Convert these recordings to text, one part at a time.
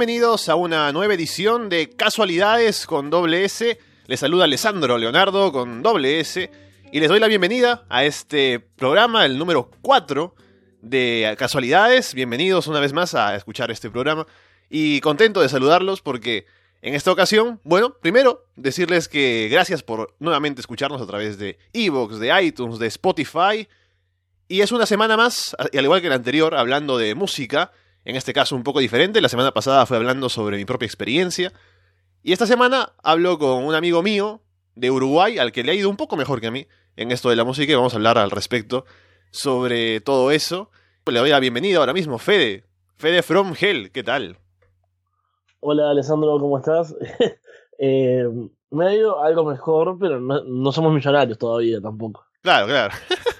Bienvenidos a una nueva edición de Casualidades con doble S. Les saluda Alessandro Leonardo con doble S. Y les doy la bienvenida a este programa, el número 4 de Casualidades. Bienvenidos una vez más a escuchar este programa. Y contento de saludarlos porque en esta ocasión, bueno, primero decirles que gracias por nuevamente escucharnos a través de Evox, de iTunes, de Spotify. Y es una semana más, al igual que la anterior, hablando de música, en este caso un poco diferente. La semana pasada fue hablando sobre mi propia experiencia. Y esta semana hablo con un amigo mío de Uruguay, al que le ha ido un poco mejor que a mí en esto de la música, y vamos a hablar al respecto sobre todo eso. Le doy la bienvenida ahora mismo, Fede. Fede from Hell, ¿qué tal? Hola Alessandro, ¿cómo estás? eh, me ha ido algo mejor, pero no, no, somos millonarios todavía tampoco. Claro, claro.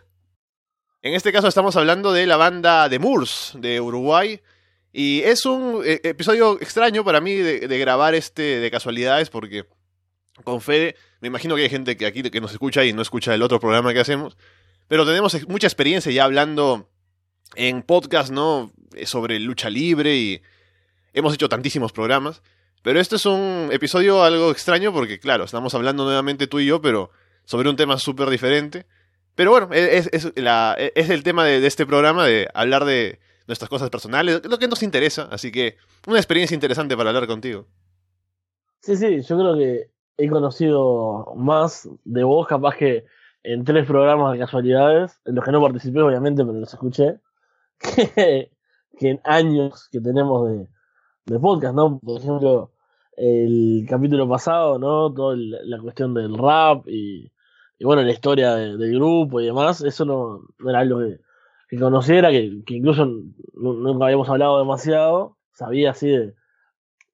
en este caso estamos hablando de la banda de Moors de Uruguay. Y es un eh, episodio extraño para mí de, grabar este de casualidades porque con Fede, me imagino que hay gente que aquí que nos escucha y no escucha el otro programa que hacemos, pero tenemos mucha experiencia ya hablando en podcast, ¿no? Sobre lucha libre y hemos hecho tantísimos programas. Pero este es un episodio algo extraño porque, claro, estamos hablando nuevamente tú y yo, pero sobre un tema súper diferente. Pero bueno, es, es, el tema de, este programa, de hablar de nuestras cosas personales, lo que nos interesa. Así que una experiencia interesante para hablar contigo. Sí, sí, yo creo que he conocido más de vos, capaz que en tres programas de casualidades, en los que no participé, obviamente, pero los escuché, que, que en años que tenemos de podcast, ¿no? Por ejemplo, el capítulo pasado, ¿no? Toda la cuestión del rap y, y bueno, la historia de, del grupo y demás, eso no, era algo que, conociera, que, incluso nunca habíamos hablado demasiado, sabía así de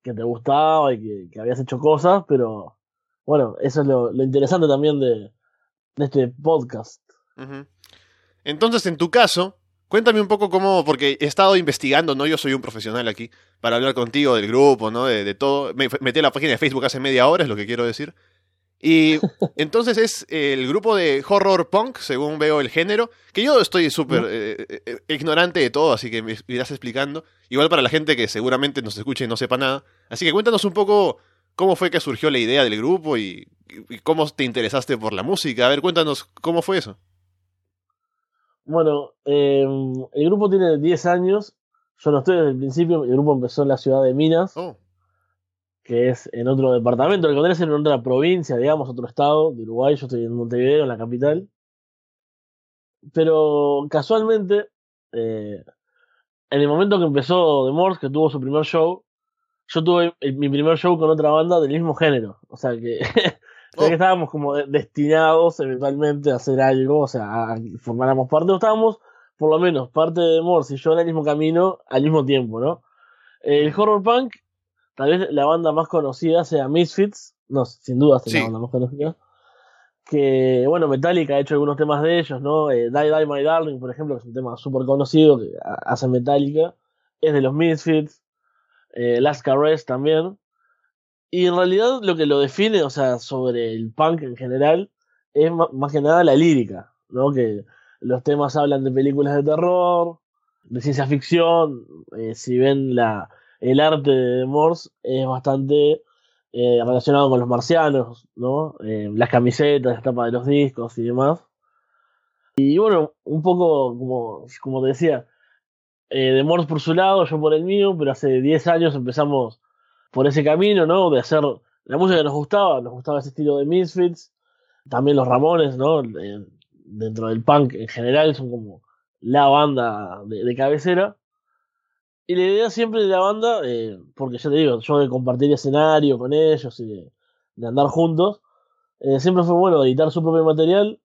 que te gustaba y que, habías hecho cosas, pero bueno, eso es lo, interesante también de, este podcast. Entonces, en tu caso, Cuéntame un poco cómo, porque he estado investigando, ¿no? Yo soy un profesional aquí, para hablar contigo del grupo, ¿no? De, de todo. Me metí a la página de Facebook hace media hora, es lo que quiero decir. Y entonces es el grupo de horror punk, según veo el género, que yo estoy súper eh, eh, ignorante de todo, así que me irás explicando. Igual para la gente que seguramente nos escuche y no sepa nada. Así que cuéntanos un poco cómo fue que surgió la idea del grupo y, y cómo te interesaste por la música. A ver, cuéntanos cómo fue eso. Bueno, eh, el grupo tiene 10 años. Yo no estoy desde el principio. El grupo empezó en la ciudad de Minas, oh. Que es en otro departamento. El Congreso es en otra provincia, digamos, otro estado de Uruguay. Yo estoy en Montevideo, en la capital. Pero casualmente, eh, en el momento que empezó The Morse, que tuvo su primer show, yo tuve el, mi primer show con otra banda del mismo género. O sea que O sea, que estábamos como destinados eventualmente a hacer algo, o sea, a formáramos parte, o estábamos por lo menos parte de Morse y yo en el mismo camino al mismo tiempo, ¿no? El horror punk, tal vez la banda más conocida sea Misfits, no, sin duda es sí. la banda más conocida. Que, bueno, Metallica ha hecho algunos temas de ellos, ¿no? Eh, Die Die My Darling, por ejemplo, que es un tema súper conocido que hace Metallica, es de los Misfits. Eh, Last Caress también. Y en realidad lo que lo define, o sea, sobre el punk en general, es más que nada la lírica, ¿no? Que los temas hablan de películas de terror, de ciencia ficción, eh, si ven la, el arte de Morse es bastante eh, relacionado con los marcianos, ¿no? Eh, las camisetas, las tapas de los discos y demás. Y bueno, un poco como, como te decía, de Morse por su lado, yo por el mío, pero hace 10 años empezamos por ese camino, ¿no? De hacer la música que nos gustaba, nos gustaba ese estilo de Misfits, también los Ramones, ¿no? Eh, dentro del punk en general son como la banda de, cabecera. Y la idea siempre de la banda, eh, porque ya te digo, yo de compartir escenario con ellos y de, andar juntos, eh, siempre fue bueno editar su propio material.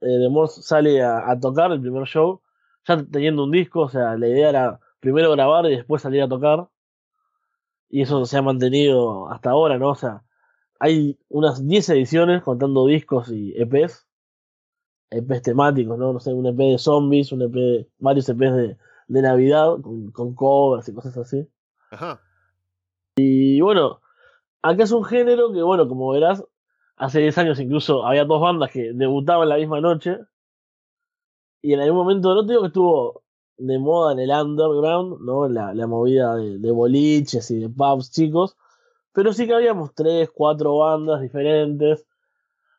de Morse sale a, a tocar el primer show, ya teniendo un disco, o sea, la idea era primero grabar y después salir a tocar y eso se ha mantenido hasta ahora, ¿no? O sea, hay unas 10 ediciones contando discos y EPs, EPs temáticos, ¿no? No sé, un EP de zombies, un EP, varios EPs de, de Navidad, con, con covers y cosas así. Ajá. Y bueno, acá es un género que, bueno, como verás, hace 10 años incluso había dos bandas que debutaban la misma noche. Y en algún momento, no te digo que estuvo de moda en el underground, ¿no? La, la movida de, de boliches y de pubs chicos. Pero sí que habíamos tres, cuatro bandas diferentes.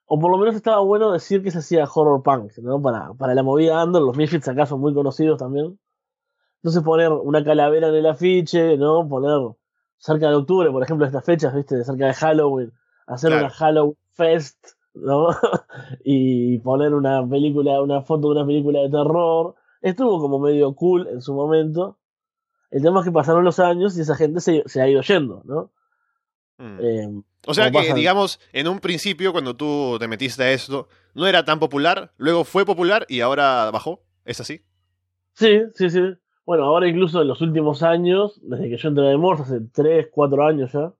O por lo menos estaba bueno decir que se hacía horror punk, ¿no? Para, para la movida under, los Misfits acá son muy conocidos también. Entonces poner una calavera en el afiche, ¿no? Poner cerca de octubre, por ejemplo, estas fechas, ¿viste? Cerca de Halloween, hacer Claro. una Halloween Fest, ¿no? y poner una película, una foto de una película de terror. Estuvo como medio cool en su momento. El tema es que pasaron los años y esa gente se, se ha ido yendo, ¿no? Mm. Eh, O sea que, digamos, en un principio, cuando tú te metiste a esto, no era tan popular, luego fue popular y ahora bajó. ¿Es así? Sí, sí, sí. Bueno, ahora incluso en los últimos años, desde que yo entré de Morse, hace 3, 4 años ya,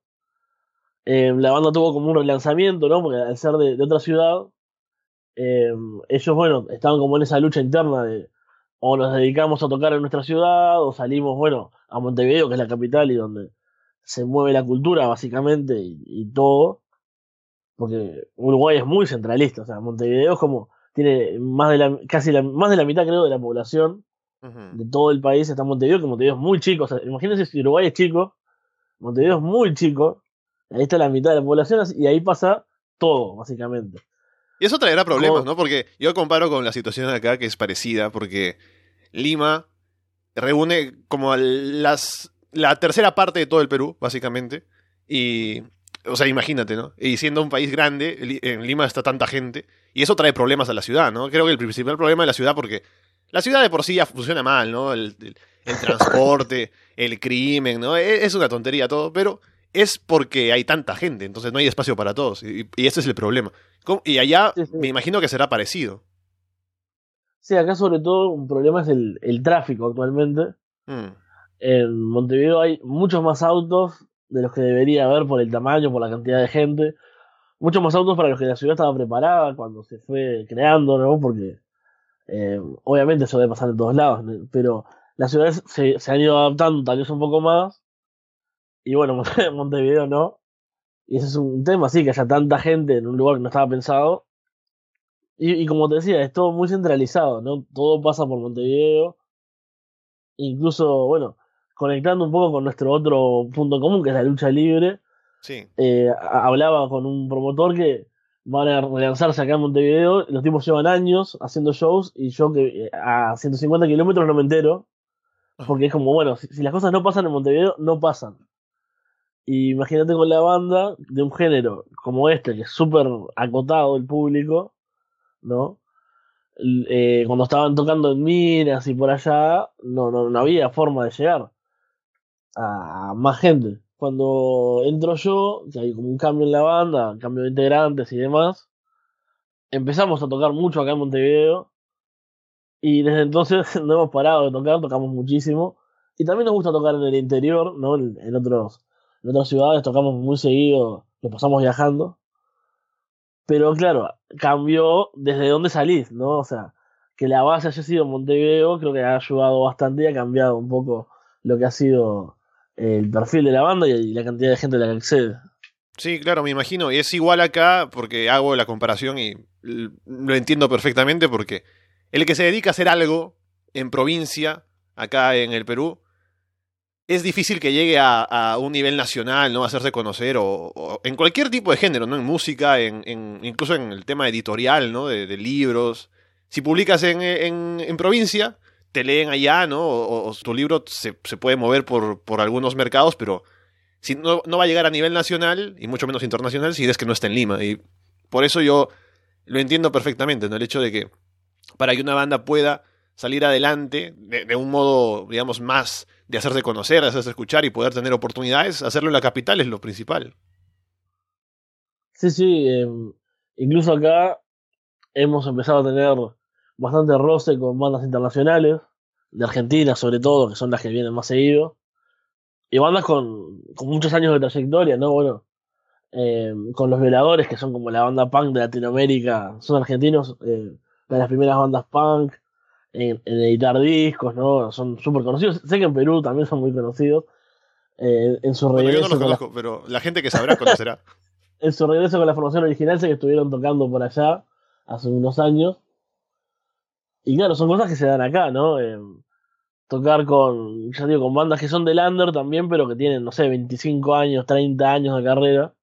eh, la banda tuvo como un relanzamiento, ¿no? Porque al ser de, otra ciudad, eh, ellos, bueno, estaban como en esa lucha interna de o nos dedicamos a tocar en nuestra ciudad o salimos, bueno, a Montevideo, que es la capital y donde se mueve la cultura básicamente y, y todo. Porque Uruguay es muy centralista, o sea, Montevideo es como, tiene más de la, casi la, más de la mitad creo de la población De todo el país está Montevideo, que Montevideo es muy chico. O sea, imagínense si Uruguay es chico, Montevideo es muy chico, ahí está la mitad de la población y ahí pasa todo, básicamente. Y eso traerá problemas, ¿Cómo? ¿no? Porque yo comparo con la situación de acá, que es parecida, porque Lima reúne como las, la tercera parte de todo el Perú, básicamente. Y, o sea, imagínate, ¿no? Y siendo un país grande, en Lima está tanta gente, y eso trae problemas a la ciudad, ¿no? Creo que el principal problema de la ciudad, porque la ciudad de por sí ya funciona mal, ¿no? El, el- el transporte, el crimen, ¿no? E- Es una tontería todo, pero es porque hay tanta gente, entonces no hay espacio para todos, y, y ese es el problema. ¿Cómo? Y allá Sí, sí. me imagino que será parecido. Sí, acá sobre todo un problema es el, el tráfico actualmente. Mm, En Montevideo hay muchos más autos de los que debería haber por el tamaño, por la cantidad de gente. Muchos más autos para los que la ciudad estaba preparada cuando se fue creando, ¿no? Porque eh, obviamente eso debe pasar en todos lados, pero las ciudades se, se han ido adaptando tal vez un poco más. Y bueno, Montevideo no. Y ese es un tema, sí, que haya tanta gente en un lugar que no estaba pensado. Y, y como te decía, es todo muy centralizado, ¿no? Todo pasa por Montevideo. Incluso, bueno, conectando un poco con nuestro otro punto común, que es la lucha libre, sí. eh, hablaba con un promotor que van a relanzarse acá en Montevideo. Los tipos llevan años haciendo shows y yo que eh, a 150 kilómetros no me entero. Porque es como, bueno, si, si las cosas no pasan en Montevideo, no pasan. Y imagínate con la banda de un género como este, que es súper acotado el público, ¿no? Eh, cuando estaban tocando en minas y por allá, no, no, no había forma de llegar a más gente. Cuando entro yo, que hay como un cambio en la banda, cambio de integrantes y demás, empezamos a tocar mucho acá en Montevideo y desde entonces no hemos parado de tocar, tocamos muchísimo y también nos gusta tocar en el interior, ¿no? En, otros, en otras ciudades tocamos muy seguido, lo pasamos viajando. Pero claro, cambió desde dónde salís, ¿no? O sea, que la base haya sido Montevideo, creo que ha ayudado bastante y ha cambiado un poco lo que ha sido el perfil de la banda y la cantidad de gente a la que accede. Sí, claro, me imagino. Y es igual acá porque hago la comparación y lo entiendo perfectamente porque el que se dedica a hacer algo en provincia, acá en el Perú, es difícil que llegue a, un nivel nacional, ¿no? Hacerse conocer o, o en cualquier tipo de género, ¿no? En música, en, en- incluso en el tema editorial, ¿no? De, libros. Si publicas en, en provincia, te leen allá, ¿no? O, tu libro se, puede mover por, algunos mercados, pero si no, va a llegar a nivel nacional y mucho menos internacional si es que no está en Lima. Y por eso yo lo entiendo perfectamente, ¿no? El hecho de que para que una banda pueda salir adelante de, un modo, digamos, más de hacerse conocer, de hacerse escuchar y poder tener oportunidades, hacerlo en la capital es lo principal. Sí, sí, eh, incluso acá hemos empezado a tener bastante roce con bandas internacionales, de Argentina sobre todo, que son las que vienen más seguido, y bandas con, con muchos años de trayectoria, ¿no? Bueno, eh, con los violadores, que son como la banda punk de Latinoamérica, son argentinos, eh, de las primeras bandas punk en, en editar discos, ¿no? Son súper conocidos. Sé que en Perú también son muy conocidos. Eh, en su Bueno, yo no regreso los la- conozco, pero la gente que sabrá conocerá. en su regreso con la formación original, sé que estuvieron tocando por allá hace unos años. Y claro, son cosas que se dan acá, ¿no? Eh, tocar con, ya digo, con bandas que son de Lander también, pero que tienen, no sé, 25 años, 30 años de carrera.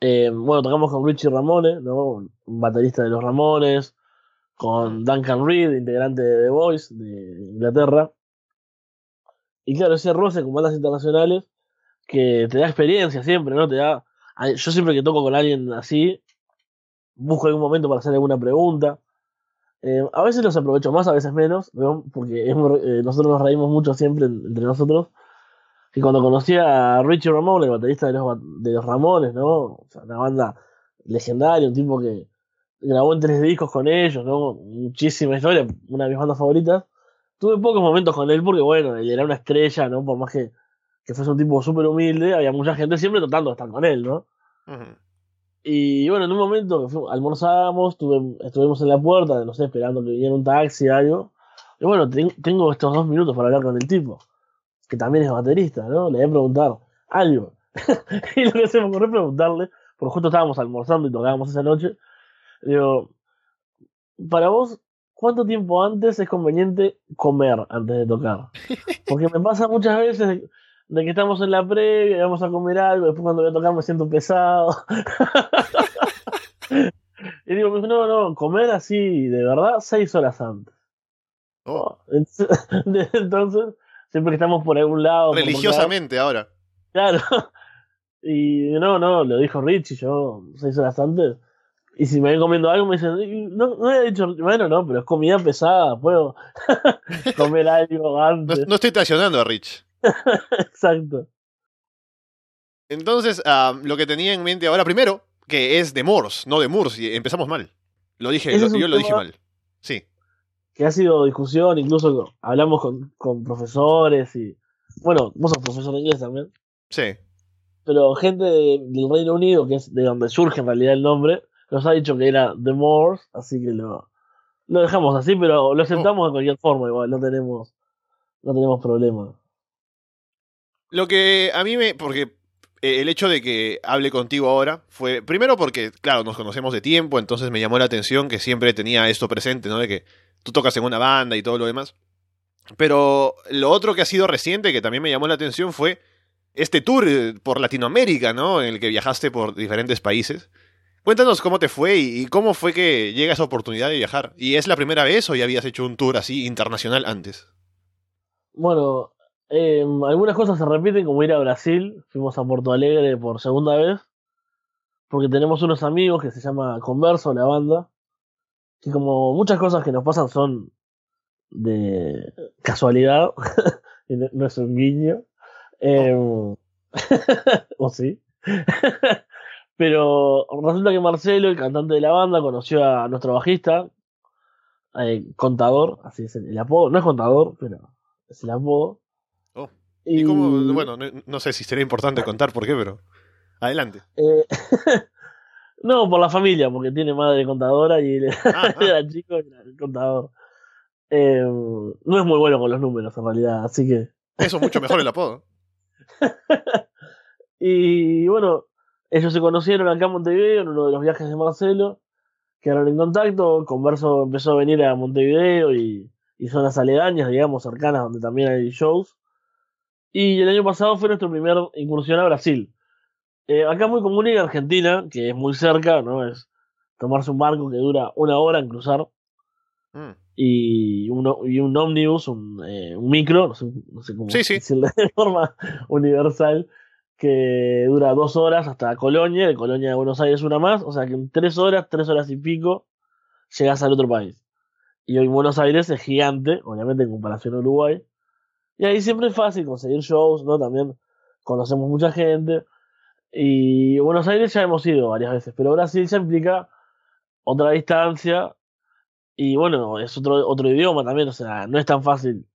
Eh, bueno, tocamos con Richie Ramone, ¿no? Un baterista de los Ramones, con Duncan Reed, integrante de The Voice de Inglaterra. Y claro, ese roce con bandas internacionales que te da experiencia siempre, ¿no? Te da. Yo siempre que toco con alguien así, busco algún momento para hacer alguna pregunta. Eh, a veces los aprovecho más, a veces menos, ¿no? porque eh, nosotros nos reímos mucho siempre entre nosotros. Y cuando conocí a Richie Ramone, el baterista de los, de los Ramones, ¿no? O sea, una banda legendaria, un tipo que grabó en tres discos con ellos, ¿no? Muchísima historia, una de mis bandas favoritas. Tuve pocos momentos con él porque, bueno, él era una estrella, ¿no? Por más que, que fuese un tipo súper humilde, había mucha gente siempre tratando de estar con él, ¿no? Y bueno, en un momento almorzamos, estuvimos en la puerta, no sé, esperando que viniera un taxi o algo. Y bueno, tengo estos dos minutos para hablar con el tipo, que también es baterista, ¿no? Le voy a preguntar algo. y lo que se me ocurrió preguntarle, porque justo estábamos almorzando y tocábamos esa noche, digo, para vos, ¿cuánto tiempo antes es conveniente comer antes de tocar? Porque me pasa muchas veces de que estamos en la previa, vamos a comer algo, después cuando voy a tocar me siento pesado. y digo, no, no, comer así de verdad seis horas antes. Oh. Entonces, siempre que estamos por algún lado. Religiosamente ahora. Claro. Y no, no, lo dijo Richie, yo seis horas antes. Y si me ven comiendo algo, me dicen, no, no he dicho, bueno, no, pero es comida pesada, puedo comer algo antes. No, no estoy traicionando a Rich. Exacto. Entonces, ah, lo que tenía en mente ahora, primero, que es de Morse, no de Moors, y empezamos mal. Lo dije, yo lo dije mal. Sí. Que ha sido discusión, incluso hablamos con, con profesores y. Bueno, vos sos profesor de inglés también. Sí. Pero gente del Reino Unido, que es de donde surge en realidad el nombre, nos ha dicho que era The Moors, así que lo, lo dejamos así, pero lo aceptamos de cualquier forma, igual, no tenemos, no tenemos problema. Lo que a mí me. Porque eh, el hecho de que hable contigo ahora fue. Primero porque, claro, nos conocemos de tiempo, entonces me llamó la atención que siempre tenía esto presente, ¿no? De que tú tocas en una banda y todo lo demás. Pero lo otro que ha sido reciente, que también me llamó la atención, fue este tour eh, por Latinoamérica, ¿no? En el que viajaste por diferentes países. Cuéntanos cómo te fue y, cómo fue que llega esa oportunidad de viajar. ¿Y es la primera vez o ya habías hecho un tour así internacional antes? Bueno, eh, algunas cosas se repiten, como ir a Brasil. Fuimos a Porto Alegre por segunda vez. Porque tenemos unos amigos que se llama Converso, la banda. Que como muchas cosas que nos pasan son de casualidad. no es un guiño. Eh, o sí. Pero resulta que Marcelo, el cantante de la banda, conoció a nuestro bajista, eh, contador, así es el, apodo, no es contador, pero es el apodo. ¿Y? Bueno, no, sé si sería importante contar por qué, pero adelante. Eh, no, por la familia, porque tiene madre contadora y él ah, era ah. chico y era el contador. Eh, no es muy bueno con los números en realidad, así que. Eso es mucho mejor el apodo. y bueno, ellos se conocieron acá en Montevideo en uno de los viajes de Marcelo, quedaron en contacto, Converso empezó a venir a Montevideo y, zonas aledañas, digamos, cercanas, donde también hay shows. Y el año pasado fue nuestro primer incursión a Brasil. Eh, acá muy común en Argentina, que es muy cerca, ¿no? Es tomarse un barco que dura una hora en cruzar. Mm. Y, un, y un ómnibus, un, eh, un micro, no sé, no sé cómo decirlo de forma universal, que dura dos horas hasta Colonia, de Colonia de Buenos Aires una más, o sea que en tres horas, tres horas y pico, llegas al otro país. Y hoy Buenos Aires es gigante, obviamente en comparación a Uruguay. Y ahí siempre es fácil conseguir shows, ¿no? También conocemos mucha gente. Y Buenos Aires ya hemos ido varias veces, pero Brasil ya implica otra distancia. Y bueno, es otro, otro idioma también, o sea, no es tan fácil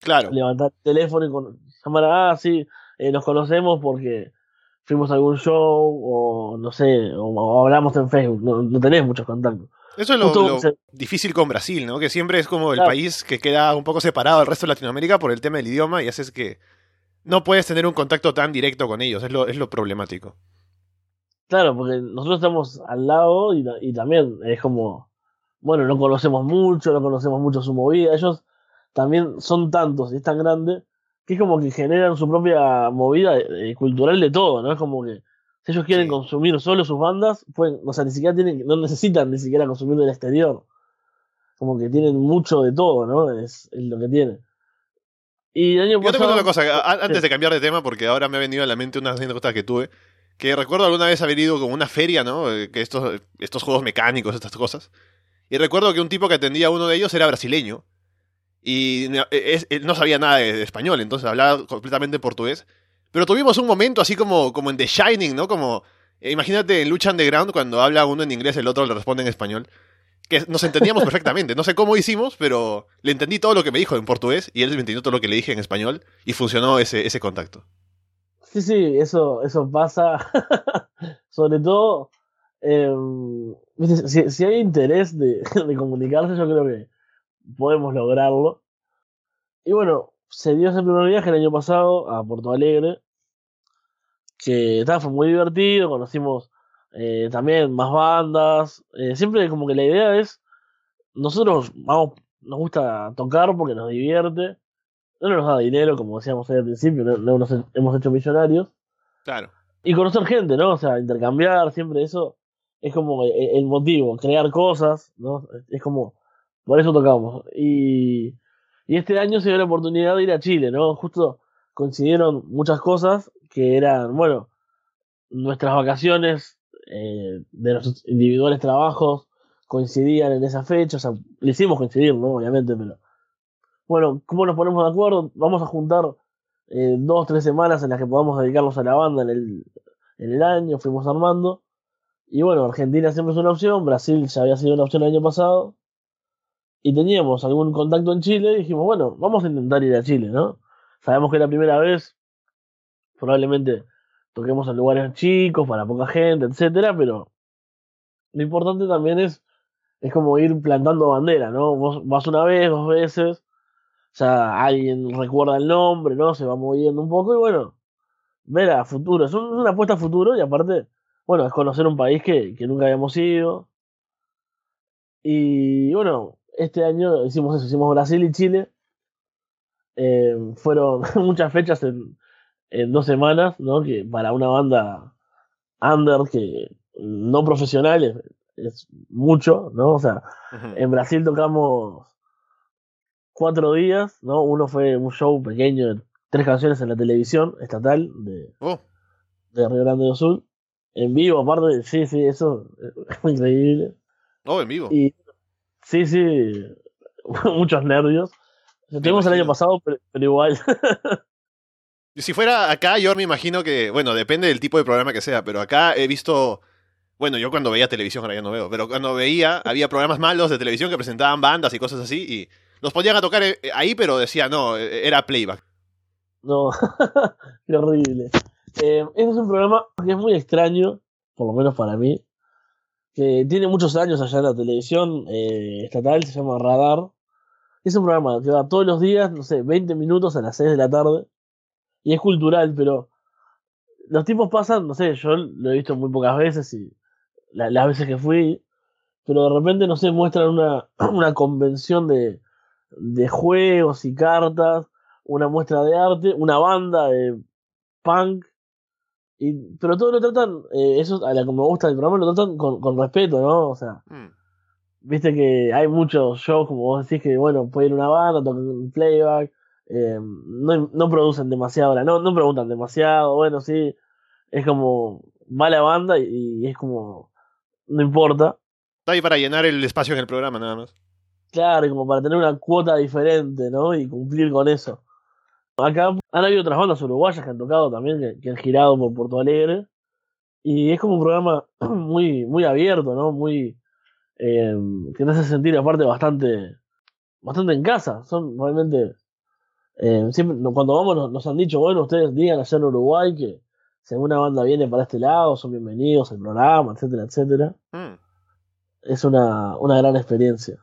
claro. levantar el teléfono y con, llamar a, ah, sí, eh, nos conocemos porque fuimos a algún show o no sé, o, hablamos en Facebook, no, tenés muchos contactos. Eso es lo, difícil con Brasil, ¿no? Que siempre es como el país que queda un poco separado del resto de Latinoamérica por el tema del idioma y haces que no puedes tener un contacto tan directo con ellos, es lo, es lo problemático. Claro, porque nosotros estamos al lado y, también es como, bueno, no conocemos mucho, no conocemos mucho su movida. Ellos también son tantos y es tan grande que es como que generan su propia movida eh, cultural de todo, ¿no? Es como que si ellos quieren Sí. consumir solo sus bandas, pueden, o sea, ni siquiera tienen, no necesitan ni siquiera consumir del exterior. Como que tienen mucho de todo, ¿no? Es, es lo que tienen. Y el año Yo te pasado. cuento una cosa, antes de cambiar de tema, porque ahora me ha venido a la mente una anécdota que tuve, que recuerdo alguna vez haber ido con una feria, ¿no? Eh, Que estos, estos juegos mecánicos, estas cosas. Y recuerdo que un tipo que atendía a uno de ellos era brasileño. Y no- él no sabía nada de español, entonces hablaba completamente portugués. Pero tuvimos un momento así como, como en The Shining, ¿no? Como, eh, imagínate en Lucha Underground, cuando habla uno en inglés, el otro le responde en español. Que nos entendíamos perfectamente. No sé cómo hicimos, pero le entendí todo lo que me dijo en portugués y él me entendió todo lo que le dije en español y funcionó ese, ese contacto. Sí, sí, eso, eso pasa. Sobre todo, eh, si, si hay interés de, de comunicarse, yo creo que podemos lograrlo. Y bueno, se dio ese primer viaje el año pasado a Porto Alegre, que fue muy divertido, conocimos eh, también más bandas. eh, siempre como que la idea es, nosotros vamos, nos gusta tocar porque nos divierte. No nos da dinero, como decíamos ahí al principio, no, no nos hemos hecho millonarios. Claro. Y conocer gente, ¿no? O sea, intercambiar, siempre eso es como el, el motivo, crear cosas, ¿no? Es como, por eso tocamos. Y, y este año se dio la oportunidad de ir a Chile, ¿no? Justo coincidieron muchas cosas que eran, bueno, nuestras vacaciones eh, de nuestros individuales trabajos coincidían en esa fecha, o sea, le hicimos coincidir, ¿no? Obviamente, pero bueno, ¿cómo nos ponemos de acuerdo? Vamos a juntar eh, dos, tres semanas en las que podamos dedicarnos a la banda en el, en el año, fuimos armando. Y bueno, Argentina siempre es una opción, Brasil ya había sido una opción el año pasado. Y teníamos algún contacto en Chile dijimos, bueno, vamos a intentar ir a Chile, ¿no? Sabemos que es la primera vez, probablemente toquemos en lugares chicos, para poca gente, etcétera, pero lo importante también es, es como ir plantando bandera, ¿no? Vos vas una vez, dos veces, ya alguien recuerda el nombre, ¿no? Se va moviendo un poco y bueno, ver a futuro. Es un- una apuesta a futuro y aparte, bueno, es conocer un país que, que nunca habíamos ido. Y bueno, este año hicimos eso, hicimos Brasil y Chile. Eh, fueron muchas fechas en, en dos semanas, ¿no? Que para una banda under que no profesional es, es mucho, ¿no? O sea, en Brasil tocamos cuatro días, ¿no? Uno fue un show pequeño de tres canciones en la televisión estatal de, Oh, de Río Grande do Sul. En vivo, aparte, sí, sí, eso es increíble. oh, en vivo. Y sí, sí, muchos nervios. Lo tuvimos el año pasado, pero, pero igual. Si fuera acá, yo me imagino que, bueno, depende del tipo de programa que sea, pero acá he visto, bueno, yo cuando veía televisión, ahora ya no veo, pero cuando veía, había programas malos de televisión que presentaban bandas y cosas así, y los ponían a tocar eh, ahí, pero decía, no, eh, era playback. No, qué horrible. Eh, este es un programa que es muy extraño, por lo menos para mí, que tiene muchos años allá en la televisión eh, estatal, se llama Radar. Es un programa que va todos los días, no sé, 20 minutos a las 6 de la tarde, y es cultural, pero los tipos pasan, no sé, yo lo he visto muy pocas veces y la- las veces que fui, pero de repente, no sé, muestran una, una convención de, de juegos y cartas, una muestra de arte, una banda de punk, y, pero todo lo tratan, eh, eso a la que me gusta del programa, lo tratan con, con respeto, ¿no? O sea, Mm. viste que hay muchos shows, como vos decís, que bueno, puede ir una banda, tocan un playback, eh, no, no producen demasiado, no, no preguntan demasiado, bueno, sí, es como, va la banda y, y es como, no importa, Está ahí para llenar el espacio en el programa, nada más. claro, y como para tener una cuota diferente, ¿no? Y cumplir con eso. Acá han habido otras bandas uruguayas que han tocado también, que, que han girado por Porto Alegre, y es como un programa muy, muy abierto, ¿no? Muy, eh, que te hace sentir aparte bastante, bastante en casa. Son realmente, eh, siempre, cuando vamos nos, nos han dicho, bueno, ustedes digan allá en Uruguay que si alguna banda viene para este lado, son bienvenidos al programa, etcétera, etcétera. Mm. Es una, una gran experiencia.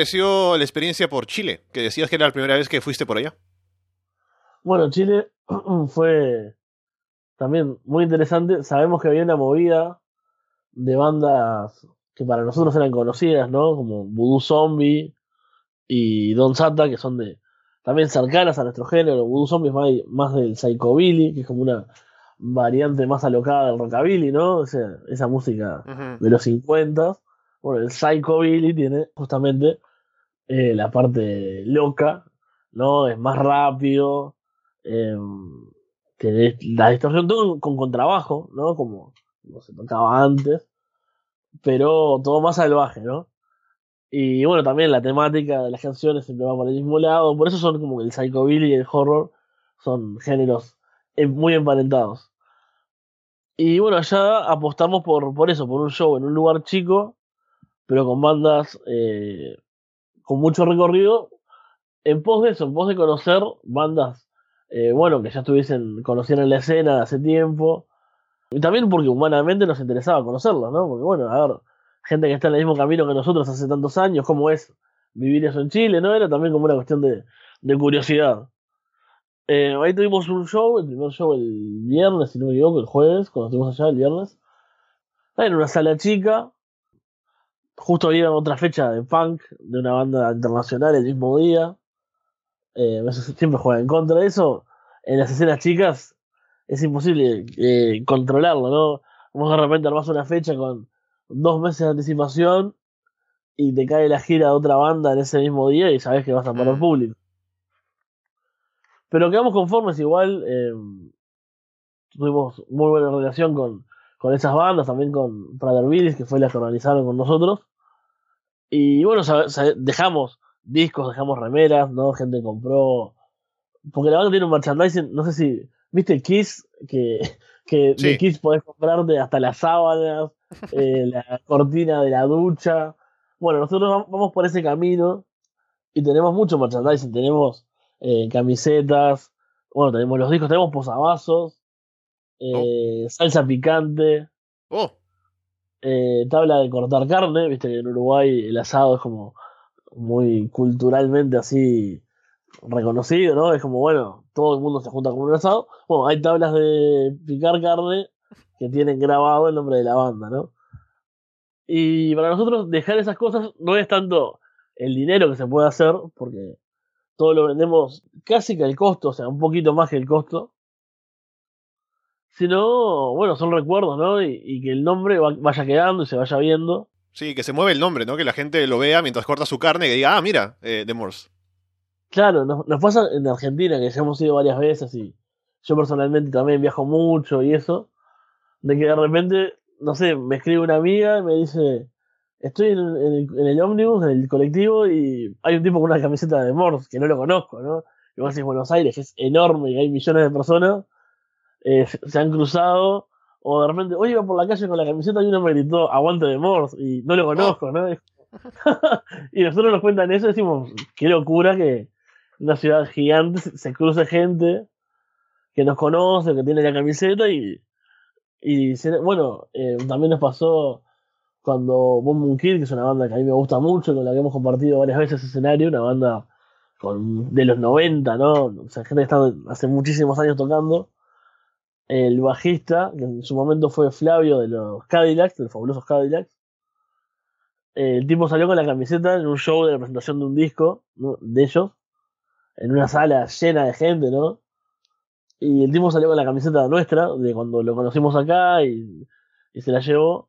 Pareció la experiencia por Chile? Que decías que era la primera vez que fuiste por allá. Bueno, Chile fue también muy interesante. Sabemos que había una movida de bandas que para nosotros eran conocidas, ¿no? Como Voodoo Zombie y Don Sata, que son de también cercanas a nuestro género. Voodoo Zombie es más, más del Psychobilly, que es como una variante más alocada del rockabilly, ¿no? O sea, esa música de los 50. Bueno, el Psychobilly tiene justamente eh, la parte loca, ¿no? Es más rápido, eh, la distorsión todo con, contrabajo, ¿no? Como, se tocaba antes, pero todo más salvaje, ¿no? Y bueno, también la temática de las canciones siempre va por el mismo lado, por eso son como el psychobilly y el horror son géneros muy emparentados. Y bueno, allá apostamos por, por eso, por un show en un lugar chico, pero con bandas eh, con mucho recorrido, en pos de eso, en pos de conocer bandas, eh, bueno, que ya estuviesen, conociendo la escena hace tiempo, y también porque humanamente nos interesaba conocerlos, ¿no? Porque bueno, a ver, gente que está en el mismo camino que nosotros hace tantos años, ¿cómo es vivir eso en Chile? ¿No? Era también como una cuestión de, de curiosidad. Eh, ahí tuvimos un show, el primer show el viernes, si no me equivoco, el jueves, cuando estuvimos allá el viernes. En una sala chica. Justo había otra fecha de punk de una banda internacional el mismo día. Eh, siempre juega en contra de eso. En las escenas chicas es imposible eh, controlarlo, ¿no? Como de repente armas una fecha con dos meses de anticipación y te cae la gira de otra banda en ese mismo día y sabes que vas a parar mm. público. Pero quedamos conformes igual. Eh, tuvimos muy buena relación con, con esas bandas, también con Prader Willis, que fue la que organizaron con nosotros. Y bueno, dejamos discos, dejamos remeras, ¿no? Gente compró. Porque la banda tiene un merchandising, no sé si. ¿Viste Kiss? Que, que de Kiss podés comprarte hasta las sábanas, eh, la cortina de la ducha. Bueno, nosotros vamos por ese camino y tenemos mucho merchandising. Tenemos eh, camisetas, bueno, tenemos los discos, tenemos posavasos, eh, oh. salsa picante, oh. Eh, tabla de cortar carne, viste que en Uruguay el asado es como muy culturalmente así reconocido, ¿no? Es como, bueno, todo el mundo se junta con un asado. Bueno, hay tablas de picar carne que tienen grabado el nombre de la banda, ¿no? Y para nosotros dejar esas cosas no es tanto el dinero que se puede hacer, porque todo lo vendemos casi que al costo, o sea, un poquito más que el costo. Sino, bueno, son recuerdos, ¿no? Y, que el nombre vaya quedando y se vaya viendo. Sí, que se mueve el nombre, ¿no? Que la gente lo vea mientras corta su carne y que diga, ah, mira, eh, The Morse. Claro, nos, nos, pasa en Argentina, que ya hemos ido varias veces y yo personalmente también viajo mucho y eso, de que de repente, no sé, me escribe una amiga y me dice, estoy en, el, en el ómnibus, en el colectivo, y hay un tipo con una camiseta de Morse que no lo conozco, ¿no? Y vos decís Buenos Aires, es enorme y hay millones de personas, eh, se han cruzado, o de repente, oye, iba por la calle con la camiseta y uno me gritó, aguante de Morse, y no lo conozco, ¿no? y nosotros nos cuentan eso y decimos, qué locura que una ciudad gigante se cruce gente que nos conoce, que tiene la camiseta y, y bueno, eh, también nos pasó cuando Boom Kid, que es una banda que a mí me gusta mucho, con la que hemos compartido varias veces escenario, una banda con, de los 90, ¿no? O sea, gente que está hace muchísimos años tocando. El bajista, que en su momento fue Flavio de los Cadillacs, de los fabulosos Cadillacs. El tipo salió con la camiseta en un show de la presentación de un disco de ellos, en una sala llena de gente, ¿no? Y el tipo salió con la camiseta nuestra, de cuando lo conocimos acá, y, se la llevó.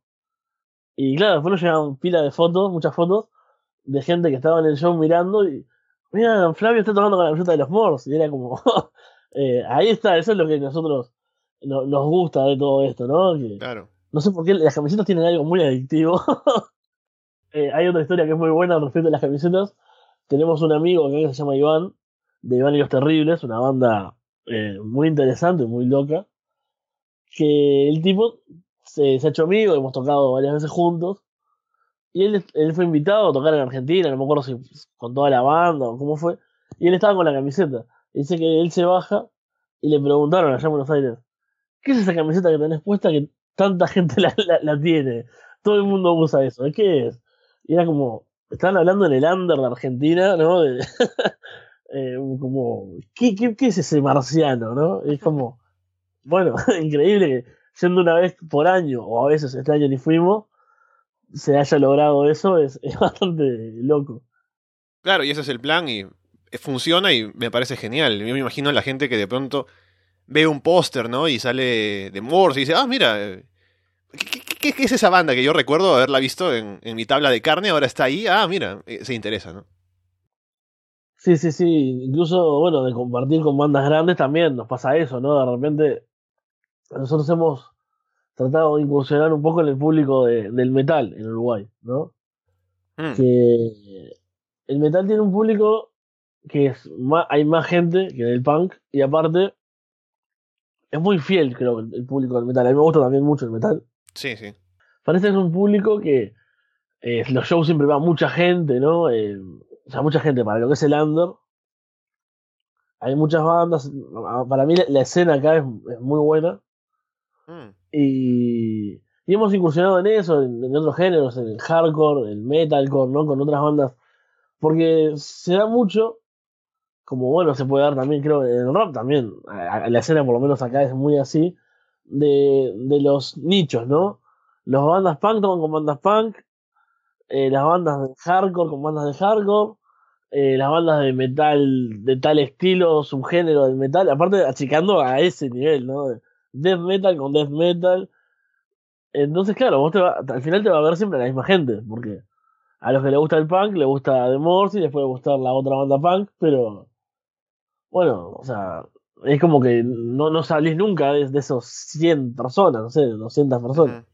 Y claro, después nos llegaban pila de fotos, muchas fotos, de gente que estaba en el show mirando y, mira, Flavio está tocando con la camiseta de los Morse. Y era como, eh, ahí está, eso es lo que nosotros nos gusta de todo esto, ¿no? claro. No sé por qué las camisetas tienen algo muy adictivo. eh, hay otra historia que es muy buena respecto a las camisetas. Tenemos un amigo que se llama Iván, de Iván y los Terribles, una banda eh, muy interesante, muy loca. Que el tipo se, ha hecho amigo, hemos tocado varias veces juntos. Y él, él fue invitado a tocar en Argentina, no me acuerdo si con toda la banda o cómo fue. Y él estaba con la camiseta. dice que él se baja y le preguntaron allá en Buenos Aires, ¿qué es esa camiseta que tenés puesta que tanta gente la, tiene? Todo el mundo usa eso, ¿qué es? Y era como, están hablando en el under de Argentina, ¿no? Eh, como, ¿qué, ¿qué, qué, es ese marciano, no? Es como, bueno, increíble que siendo una vez por año, o a veces este año ni fuimos, se haya logrado eso, es, es bastante loco. Claro, y ese es el plan y funciona y me parece genial. Yo me imagino a la gente que de pronto ve un póster, ¿no? Y sale de Morse y dice, ah, mira, ¿qué, qué, es esa banda que yo recuerdo haberla visto en, en, mi tabla de carne? Ahora está ahí, ah, mira, eh, se interesa, ¿no? Sí, sí, sí. Incluso, bueno, de compartir con bandas grandes también nos pasa eso, ¿no? De repente, nosotros hemos tratado de incursionar un poco en el público de, del metal en Uruguay, ¿no? Mm. Que el metal tiene un público que es más, hay más gente que en el punk y aparte es muy fiel, creo, el público del metal. A mí me gusta también mucho el metal. Sí, sí. Parece que es un público que eh, los shows siempre va mucha gente, ¿no? Eh, o sea, mucha gente para lo que es el under. Hay muchas bandas. Para mí la, escena acá es, muy buena. Mm. Y, y, hemos incursionado en eso, en, otros géneros, en el hardcore, el metalcore, ¿no? Con otras bandas. Porque se da mucho como bueno se puede dar también, creo, en el rock también, la escena por lo menos acá es muy así, de, de los nichos, ¿no? Los bandas punk tocan con bandas punk, eh, las bandas de hardcore con bandas de hardcore, eh, las bandas de metal de tal estilo, subgénero del metal, aparte achicando a ese nivel, ¿no? Death metal con death metal. Entonces, claro, vos te al final te va a ver siempre la misma gente, porque a los que le gusta el punk, le gusta The Morse y después le gusta la otra banda punk, pero bueno, o sea, es como que no, no salís nunca de, esos 100 personas, no sé, 200 personas.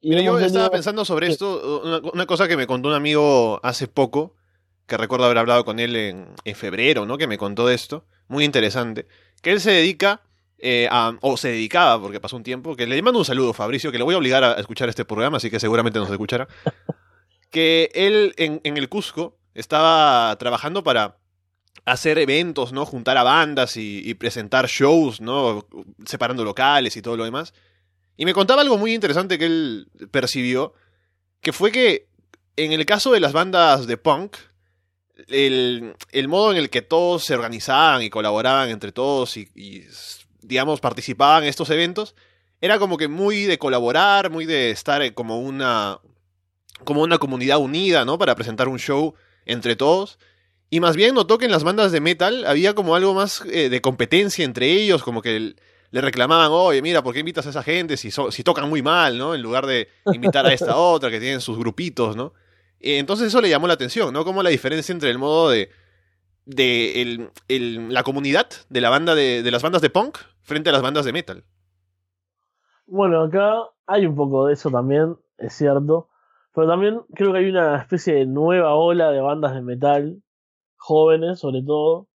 y yo estaba pensando sobre esto, una, cosa que me contó un amigo hace poco, que recuerdo haber hablado con él en, en febrero, ¿no? Que me contó de esto, muy interesante, que él se dedica eh, a, o se dedicaba, porque pasó un tiempo, que le mando un saludo, Fabricio, que le voy a obligar a escuchar este programa, así que seguramente nos escuchará, que él en, en el Cusco estaba trabajando para hacer eventos, ¿no? Juntar a bandas y, presentar shows, ¿no? Separando locales y todo lo demás. Y me contaba algo muy interesante que él percibió, que fue que en el caso de las bandas de punk, el, el modo en el que todos se organizaban y colaboraban entre todos y, y, digamos, participaban en estos eventos, era como que muy de colaborar, muy de estar como una, como una comunidad unida, ¿no? Para presentar un show entre todos. Y más bien notó que en las bandas de metal había como algo más eh, de competencia entre ellos, como que le reclamaban, oye, mira, ¿por qué invitas a esa gente si, si tocan muy mal, ¿no? En lugar de invitar a esta otra que tienen sus grupitos, ¿no? Eh, entonces eso le llamó la atención, ¿no? Como la diferencia entre el modo de, de el, el, la comunidad de la banda de, de las bandas de punk frente a las bandas de metal. Bueno, acá hay un poco de eso también, es cierto. Pero también creo que hay una especie de nueva ola de bandas de metal jóvenes sobre todo,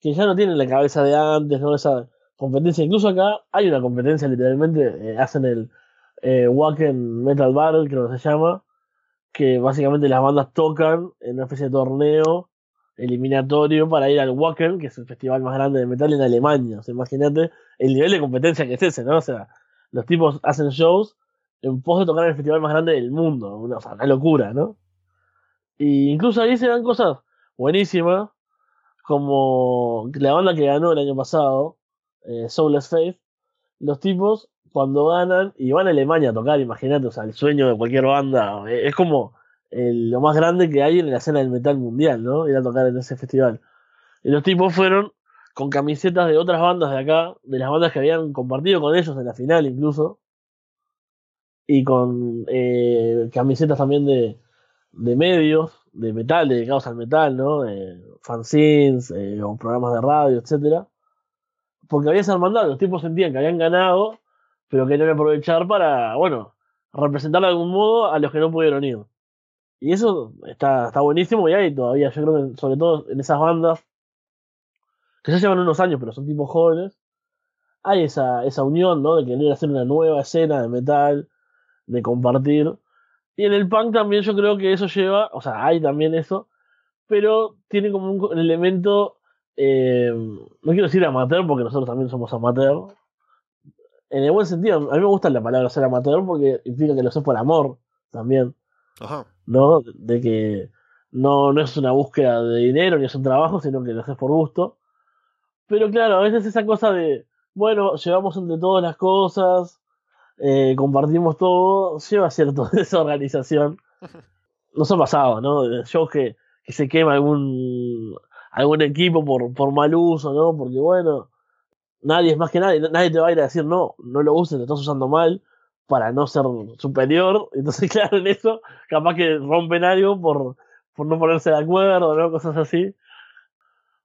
que ya no tienen la cabeza de antes, ¿no? Esa competencia. Incluso acá hay una competencia, literalmente, eh, hacen el eh, Wacken Metal Battle, creo que se llama, que básicamente las bandas tocan en una especie de torneo eliminatorio para ir al Wacken, que es el festival más grande de metal en Alemania. Imagínate el nivel de competencia que es ese, ¿no? O sea, los tipos hacen shows en pos de tocar en el festival más grande del mundo. Una, o sea, una locura, ¿no? Y incluso ahí se dan cosas buenísima, como la banda que ganó el año pasado, eh, Soulless Faith, los tipos cuando ganan y van a Alemania a tocar, imagínate, o sea, el sueño de cualquier banda, eh, es como lo más grande que hay en la escena del metal mundial, ¿no? Ir a tocar en ese festival. Y los tipos fueron con camisetas de otras bandas de acá, de las bandas que habían compartido con ellos en la final incluso, y con eh, camisetas también de, de medios, de metal, dedicados al metal, ¿no? Eh, fanzines, eh, o programas de radio, etcétera. Porque había esa hermandad, los tipos sentían que habían ganado, pero querían aprovechar para, bueno, representar de algún modo a los que no pudieron ir. Y eso está, está buenísimo y hay todavía, yo creo que sobre todo en esas bandas, que ya llevan unos años, pero son tipos jóvenes, hay esa, esa unión, ¿no? De querer hacer una nueva escena de metal, de compartir. Y en el punk también yo creo que eso lleva, o sea, hay también eso, pero tiene como un, elemento, eh, no quiero decir amateur porque nosotros también somos amateur, en el buen sentido, a mí me gusta la palabra ser amateur porque implica que lo sé por amor también. Ajá. ¿no? De que no, no es una búsqueda de dinero ni es un trabajo, sino que lo haces por gusto. Pero claro, a veces esa cosa de, bueno, llevamos entre todas las cosas, eh, compartimos todo, lleva cierto desorganización. Nos ha pasado, ¿no? Shows que, que se quema algún, algún equipo por, por mal uso, ¿no? Porque bueno, nadie es más que nadie, nadie te va a ir a decir, no, no lo uses, lo estás usando mal para no ser superior. Entonces, claro, en eso, capaz que rompen algo por, por no ponerse de acuerdo, ¿no? Cosas así.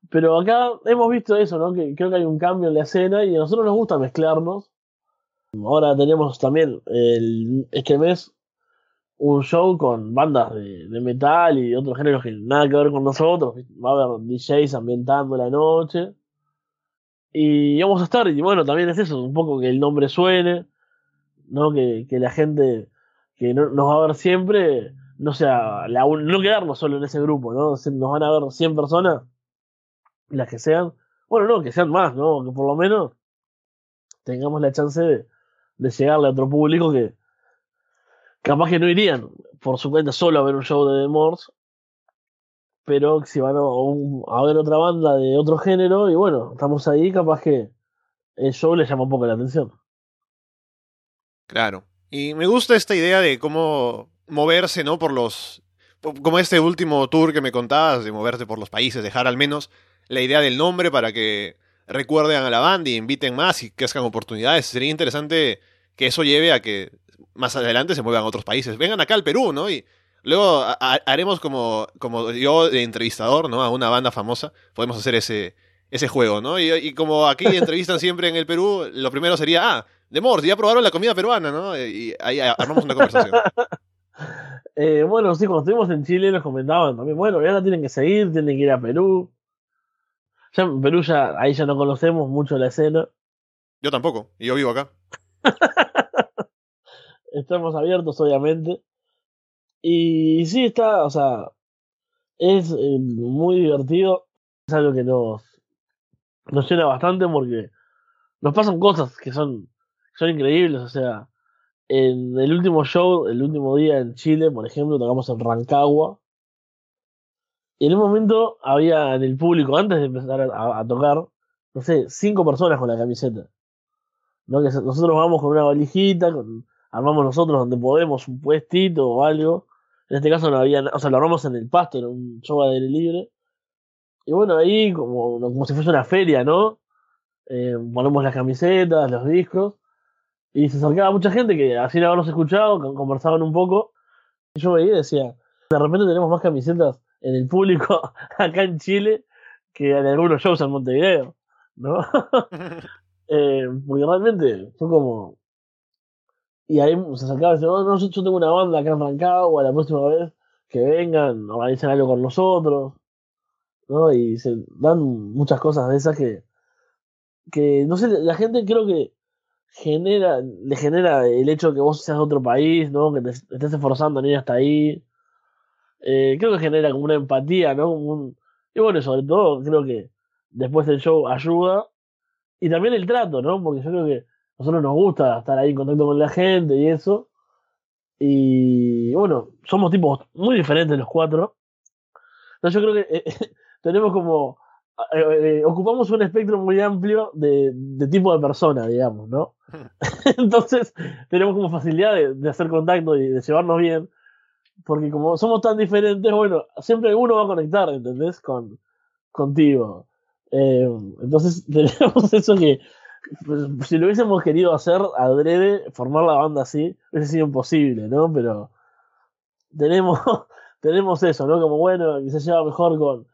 Pero acá hemos visto eso, ¿no? Que creo que hay un cambio en la escena y a nosotros nos gusta mezclarnos. Ahora tenemos también el, este mes un show con bandas de, metal y otros géneros que nada que ver con nosotros. Va a haber DJs ambientando la noche. Y vamos a estar, y bueno, también es eso, un poco que el nombre suene, ¿no? Que, que la gente que no, nos va a ver siempre, no sea, la, no quedarnos solo en ese grupo, ¿no? Nos van a ver 100 personas, las que sean, bueno, no, que sean más, ¿no? Que por lo menos tengamos la chance de, de llegarle a otro público que capaz que no irían por su cuenta solo a ver un show de The Morse, pero si van a, ver otra banda de otro género, y bueno, estamos ahí, capaz que el show les llama un poco la atención. Claro. Y me gusta esta idea de cómo moverse, ¿no? Por los. Como este último tour que me contabas, de moverte por los países, dejar al menos la idea del nombre para que recuerden a la banda y inviten más y crezcan oportunidades. Sería interesante que eso lleve a que más adelante se muevan a otros países. Vengan acá al Perú, ¿no? Y luego haremos como, como yo de entrevistador, ¿no? A una banda famosa. Podemos hacer ese, ese juego, ¿no? Y, como aquí entrevistan siempre en el Perú, lo primero sería, ah, de Mors, ya probaron la comida peruana, ¿no? Y ahí armamos una conversación. eh, bueno, sí, cuando estuvimos en Chile nos comentaban también, bueno, ya la tienen que seguir, tienen que ir a Perú. Ya en Perú ya, ahí ya no conocemos mucho la escena. Yo tampoco, y yo vivo acá. Estamos abiertos, obviamente. Y sí, está, o sea, es eh, muy divertido. Es algo que nos, nos llena bastante porque nos pasan cosas que son, son increíbles. O sea, en el último show, el último día en Chile, por ejemplo, tocamos en Rancagua. Y en un momento había en el público, antes de empezar a, tocar, no sé, cinco personas con la camiseta. ¿no? Que nosotros vamos con una valijita, con, armamos nosotros donde podemos un puestito o algo. En este caso no había, o sea, lo armamos en el pasto, en un show de aire libre. Y bueno, ahí como, como si fuese una feria, ¿no? Eh, ponemos las camisetas, los discos. Y se acercaba mucha gente que así habernos escuchado, conversaban un poco. Y yo veía y decía, de repente tenemos más camisetas en el público acá en Chile que en algunos shows en Montevideo, ¿no? eh, porque realmente fue como, y ahí se acercaba y decía, no, no, yo tengo una banda acá en Rancagua, la próxima vez que vengan, organicen algo con nosotros, ¿no? Y se dan muchas cosas de esas que, que no sé, la gente creo que genera, le genera el hecho de que vos seas de otro país, ¿no? Que te estés esforzando en ir hasta ahí. Eh, creo que genera como una empatía, ¿no? un, y bueno, sobre todo creo que después del show ayuda. Y también el trato, ¿no? Porque yo creo que nosotros nos gusta estar ahí en contacto con la gente y eso. Y bueno, somos tipos muy diferentes los cuatro. Entonces yo creo que eh, tenemos como... Eh, eh, ocupamos un espectro muy amplio de, tipo de persona, digamos, ¿no? Entonces tenemos como facilidad de, de, hacer contacto y de llevarnos bien. Porque como somos tan diferentes, bueno, siempre uno va a conectar, ¿entendés? Con, contigo. Entonces tenemos eso que si lo hubiésemos querido hacer adrede, formar la banda así, hubiese sido imposible, ¿no? Pero tenemos, tenemos eso, ¿no? Como bueno, que se lleva mejor con,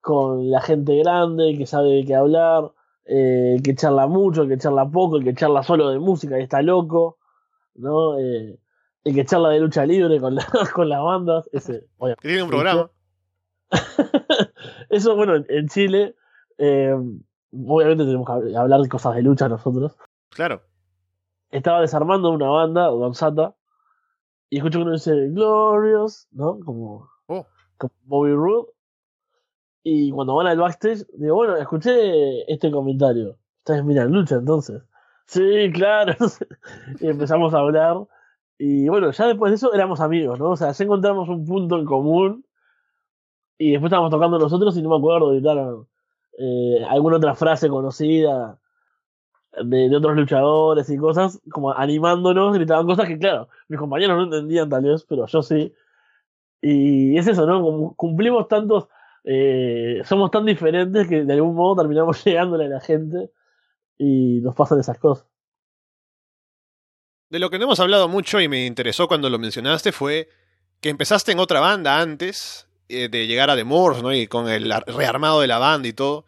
con la gente grande, que sabe de qué hablar, eh, que charla mucho, el que charla poco, el que charla solo de música y está loco, ¿no? Eh, el que charla de lucha libre con, la, con las bandas, ese, que tiene un programa. Eso, bueno, en Chile, eh, obviamente tenemos que hablar de cosas de lucha nosotros. Claro. Estaba desarmando una banda, Don Sata, y escucho que uno dice Glorious, ¿no? Como, oh. como Bobby Roode. Y cuando van al backstage, digo, bueno, escuché este comentario. Ustedes miran lucha entonces. Sí, claro. y empezamos a hablar. Y bueno, ya después de eso éramos amigos, ¿no? O sea, ya encontramos un punto en común y después estábamos tocando nosotros y no me acuerdo gritar eh, alguna otra frase conocida de, otros luchadores y cosas, como animándonos, gritaban cosas que, claro, mis compañeros no entendían tal vez, pero yo sí. Y es eso, ¿no? Cumplimos tantos, eh, somos tan diferentes que de algún modo terminamos llegándole a la gente y nos pasan esas cosas. De lo que no hemos hablado mucho y me interesó cuando lo mencionaste fue que empezaste en otra banda antes eh, de llegar a The Morse, ¿no? Y con el rearmado de la banda y todo.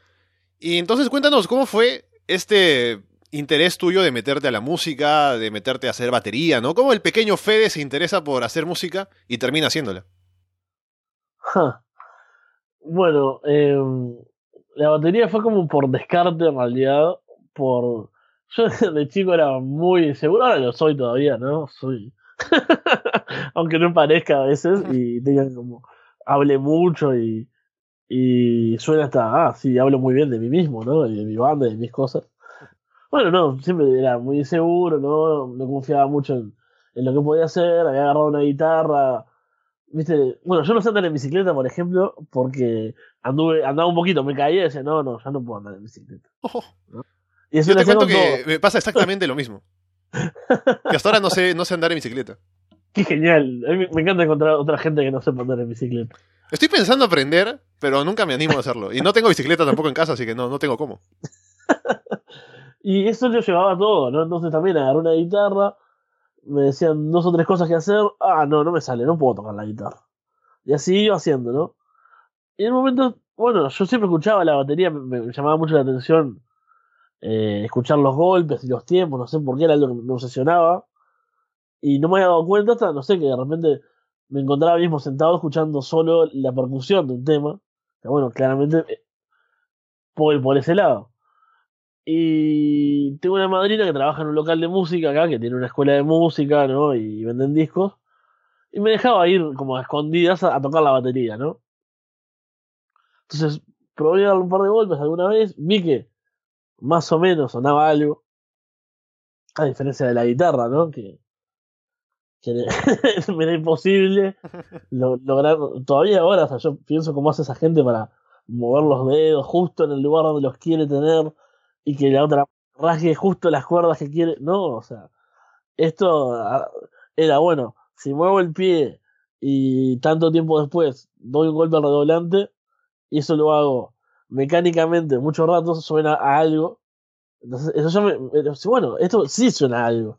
Y entonces cuéntanos cómo fue este interés tuyo de meterte a la música, de meterte a hacer batería, ¿no? ¿Cómo el pequeño Fede se interesa por hacer música y termina haciéndola? Bueno, eh, la batería fue como por descarte en realidad, por... Yo de chico era muy seguro, ahora lo soy todavía, ¿no? Soy... Aunque no parezca a veces y tengan como... Hable mucho y, y suena hasta, ah, sí, hablo muy bien de mí mismo, ¿no? Y de mi banda y de mis cosas. Bueno, no, siempre era muy inseguro, ¿no? No confiaba mucho en, en lo que podía hacer, había agarrado una guitarra, viste, bueno, yo no sé andar en bicicleta, por ejemplo, porque anduve, andaba un poquito, me caí y decía, no, no, ya no puedo andar en bicicleta. ¿no? Y eso Yo te cuento que me pasa exactamente lo mismo. Que hasta ahora no sé, no sé andar en bicicleta. Qué genial. A mí me encanta encontrar otra gente que no sepa andar en bicicleta. Estoy pensando aprender, pero nunca me animo a hacerlo. Y no tengo bicicleta tampoco en casa, así que no, no tengo cómo. y eso yo llevaba todo, ¿no? Entonces también agarré una guitarra, me decían dos o tres cosas que hacer. Ah, no, no me sale, no puedo tocar la guitarra. Y así iba haciendo, ¿no? Y en un momento, bueno, yo siempre escuchaba la batería, me, me llamaba mucho la atención eh, escuchar los golpes y los tiempos, no sé por qué era algo que me obsesionaba. Y no me había dado cuenta hasta, no sé, que de repente me encontraba mismo sentado escuchando solo la percusión de un tema. Que bueno, claramente eh, por, por ese lado. Y tengo una madrina que trabaja en un local de música acá, que tiene una escuela de música, ¿no? Y venden discos. Y me dejaba ir como a escondidas a, a tocar la batería, ¿no? Entonces, probé dar un par de golpes alguna vez, vi que más o menos sonaba algo. A diferencia de la guitarra, ¿no? Que, que era imposible lograr. Todavía ahora, yo pienso cómo hace esa gente para mover los dedos justo en el lugar donde los quiere tener y que la otra rasgue justo las cuerdas que quiere. No, o sea, esto ah, era bueno. Si muevo el pie y tanto tiempo después doy un golpe al redoblante, y eso lo hago mecánicamente mucho rato, suena a algo. Entonces, eso yo me, bueno, esto sí suena a algo.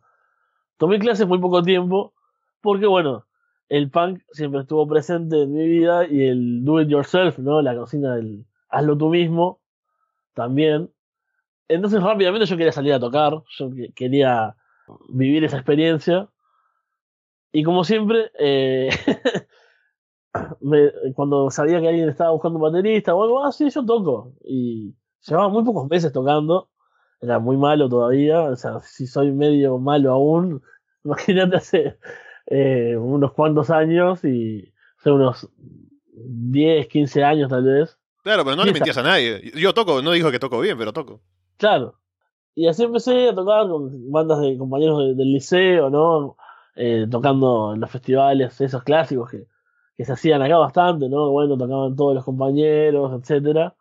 Tomé clases muy poco tiempo, porque bueno, el punk siempre estuvo presente en mi vida y el do it yourself, ¿no? La cocina del hazlo tú mismo, también. Entonces rápidamente yo quería salir a tocar, yo quería vivir esa experiencia. Y como siempre, eh, me, cuando sabía que alguien estaba buscando un baterista o algo así, yo toco. Y llevaba muy pocos meses tocando. Era muy malo todavía. O sea, si soy medio malo aún, imagínate hace eh, unos cuantos años y hace unos 10, 15 años tal vez. Claro, pero no le mentías a nadie. Yo toco, no digo que toco bien, pero toco. Claro. Y así empecé a tocar con bandas de compañeros del liceo, ¿no? Eh, tocando en los festivales, esos clásicos que, que se hacían acá bastante, ¿no? Bueno, tocaban todos los compañeros, etcétera.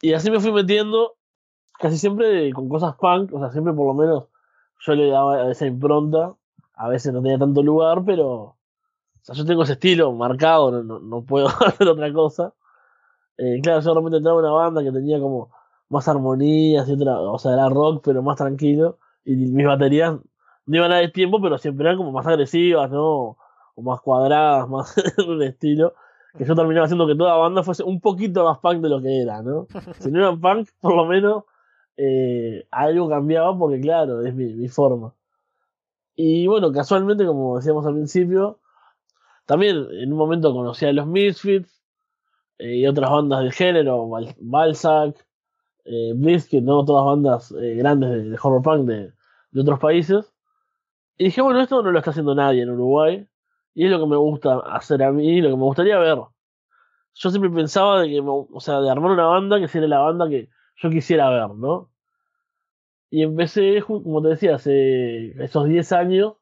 Y así me fui metiendo casi siempre con cosas punk, o sea, siempre por lo menos yo le daba esa impronta, a veces no tenía tanto lugar, pero o sea, yo tengo ese estilo marcado, no, no, no puedo hacer otra cosa. Eh, claro, yo realmente entraba una banda que tenía como más armonías y otra, o sea, era rock, pero más tranquilo, y mis baterías no iban a de tiempo, pero siempre eran como más agresivas, ¿no? o más cuadradas, más en un estilo, que yo terminaba haciendo que toda banda fuese un poquito más punk de lo que era, ¿no? Si no era punk, por lo menos eh, algo cambiaba porque, claro, es mi, forma. Y bueno, casualmente, como decíamos al principio, también en un momento conocí a los Misfits eh, y otras bandas del género, Balzac, eh, ¿no? Todas bandas eh, grandes de, horror punk de, de otros países. Y dije, bueno, esto no lo está haciendo nadie en Uruguay. Y es lo que me gusta hacer a mí, lo que me gustaría ver. Yo siempre pensaba de que, o sea, de armar una banda que sería la banda que yo quisiera ver, ¿no? Y empecé, como te decía, hace esos 10 años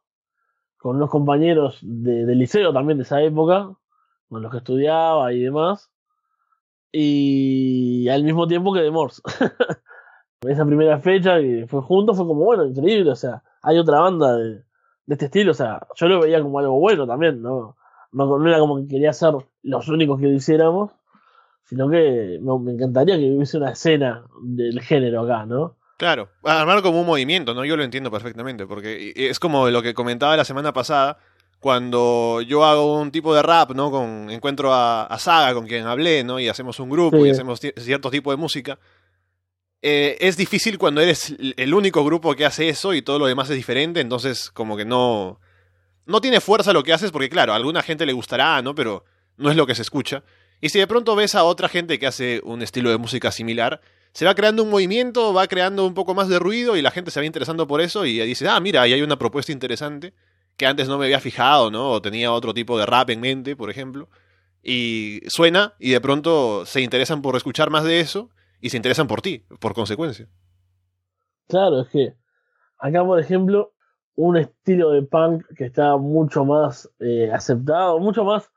con unos compañeros de, liceo también de esa época, con los que estudiaba y demás, y al mismo tiempo que de Morse. esa primera fecha que fue juntos fue como, bueno, increíble, o sea, hay otra banda de, de este estilo, o sea, yo lo veía como algo bueno también, ¿no? No, no era como que quería ser los únicos que lo hiciéramos, sino que me, me encantaría que hubiese una escena del género acá, ¿no? Claro, armar como un movimiento, ¿no? Yo lo entiendo perfectamente, porque es como lo que comentaba la semana pasada, cuando yo hago un tipo de rap, ¿no? Con, encuentro a, a Saga, con quien hablé, ¿no? Y hacemos un grupo Sí. y hacemos ci- cierto tipo de música. Eh, es difícil cuando eres el único grupo que hace eso y todo lo demás es diferente, entonces como que no... No tiene fuerza lo que haces porque, claro, a alguna gente le gustará, ¿no? Pero no es lo que se escucha. Y si de pronto ves a otra gente que hace un estilo de música similar, se va creando un movimiento, va creando un poco más de ruido y la gente se va interesando por eso y dice, ah, mira, ahí hay una propuesta interesante que antes no me había fijado, ¿no? O tenía otro tipo de rap en mente, por ejemplo. Y suena y de pronto se interesan por escuchar más de eso y se interesan por ti, por consecuencia. Claro, es que acá, por ejemplo, un estilo de punk que está mucho más eh, aceptado, mucho más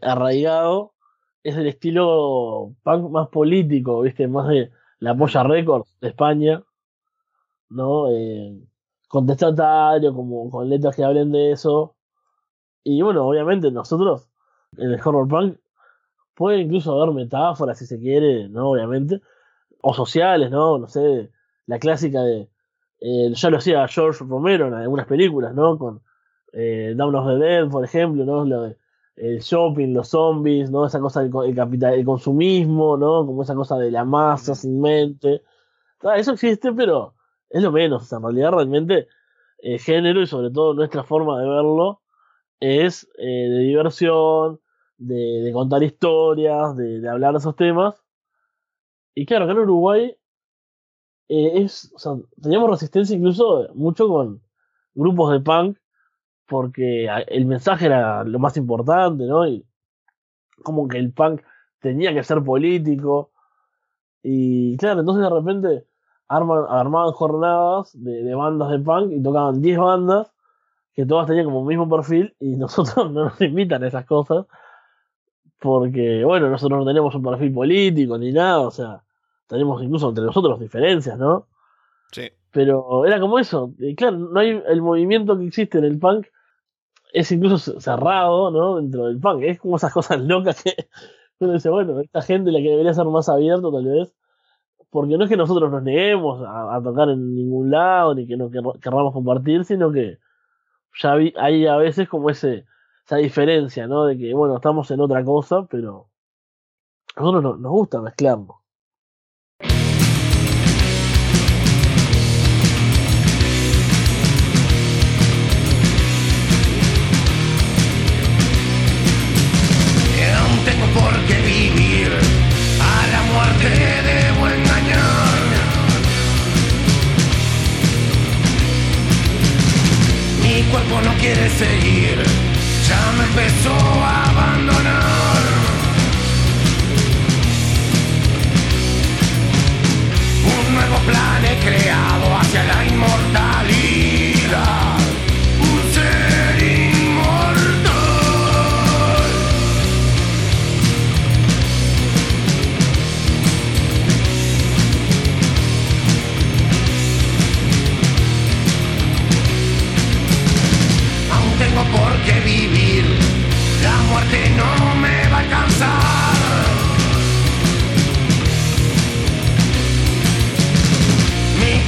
arraigado, es el estilo punk más político, ¿viste? Más de la Polla Records de España, ¿no? Eh, contestatario, como con letras que hablen de eso. Y bueno, obviamente nosotros, en el horror punk, puede incluso haber metáforas si se quiere, ¿no? Obviamente. O sociales, ¿no? No sé, la clásica de. eh, ya lo hacía George Romero en algunas películas, ¿no? Con eh, Dawn of the Dead, por ejemplo, ¿no? Lo de el shopping, los zombies, ¿no? Esa cosa del el capital, el consumismo, ¿no? Como esa cosa de la masa sin mente. Ah, eso existe, pero es lo menos. O sea, en realidad, realmente, el género y sobre todo nuestra forma de verlo es eh, de diversión, de, de contar historias, de, de hablar de esos temas. Y claro, acá en Uruguay eh, es, o sea, teníamos resistencia incluso mucho con grupos de punk, porque el mensaje era lo más importante, ¿no? Y como que el punk tenía que ser político. Y claro, entonces de repente arman, armaban jornadas de, de bandas de punk y tocaban 10 bandas que todas tenían como el mismo perfil y nosotros no nos invitan a esas cosas porque, bueno, nosotros no tenemos un perfil político ni nada, o sea, tenemos incluso entre nosotros diferencias, ¿no? Sí. Pero era como eso, y claro, no hay el movimiento que existe en el punk es incluso cerrado, ¿no? Dentro del punk, es como esas cosas locas que uno dice, bueno, esta gente la que debería ser más abierto tal vez, porque no es que nosotros nos neguemos a, a tocar en ningún lado, ni que no quer- querramos compartir, sino que ya vi- hay a veces como ese esa diferencia, ¿no? De que, bueno, estamos en otra cosa, pero a nosotros no- nos gusta mezclarnos. Cuerpo no quiere seguir, ya me empezó a abandonar. Un nuevo plan he creado hacia la inmortalidad.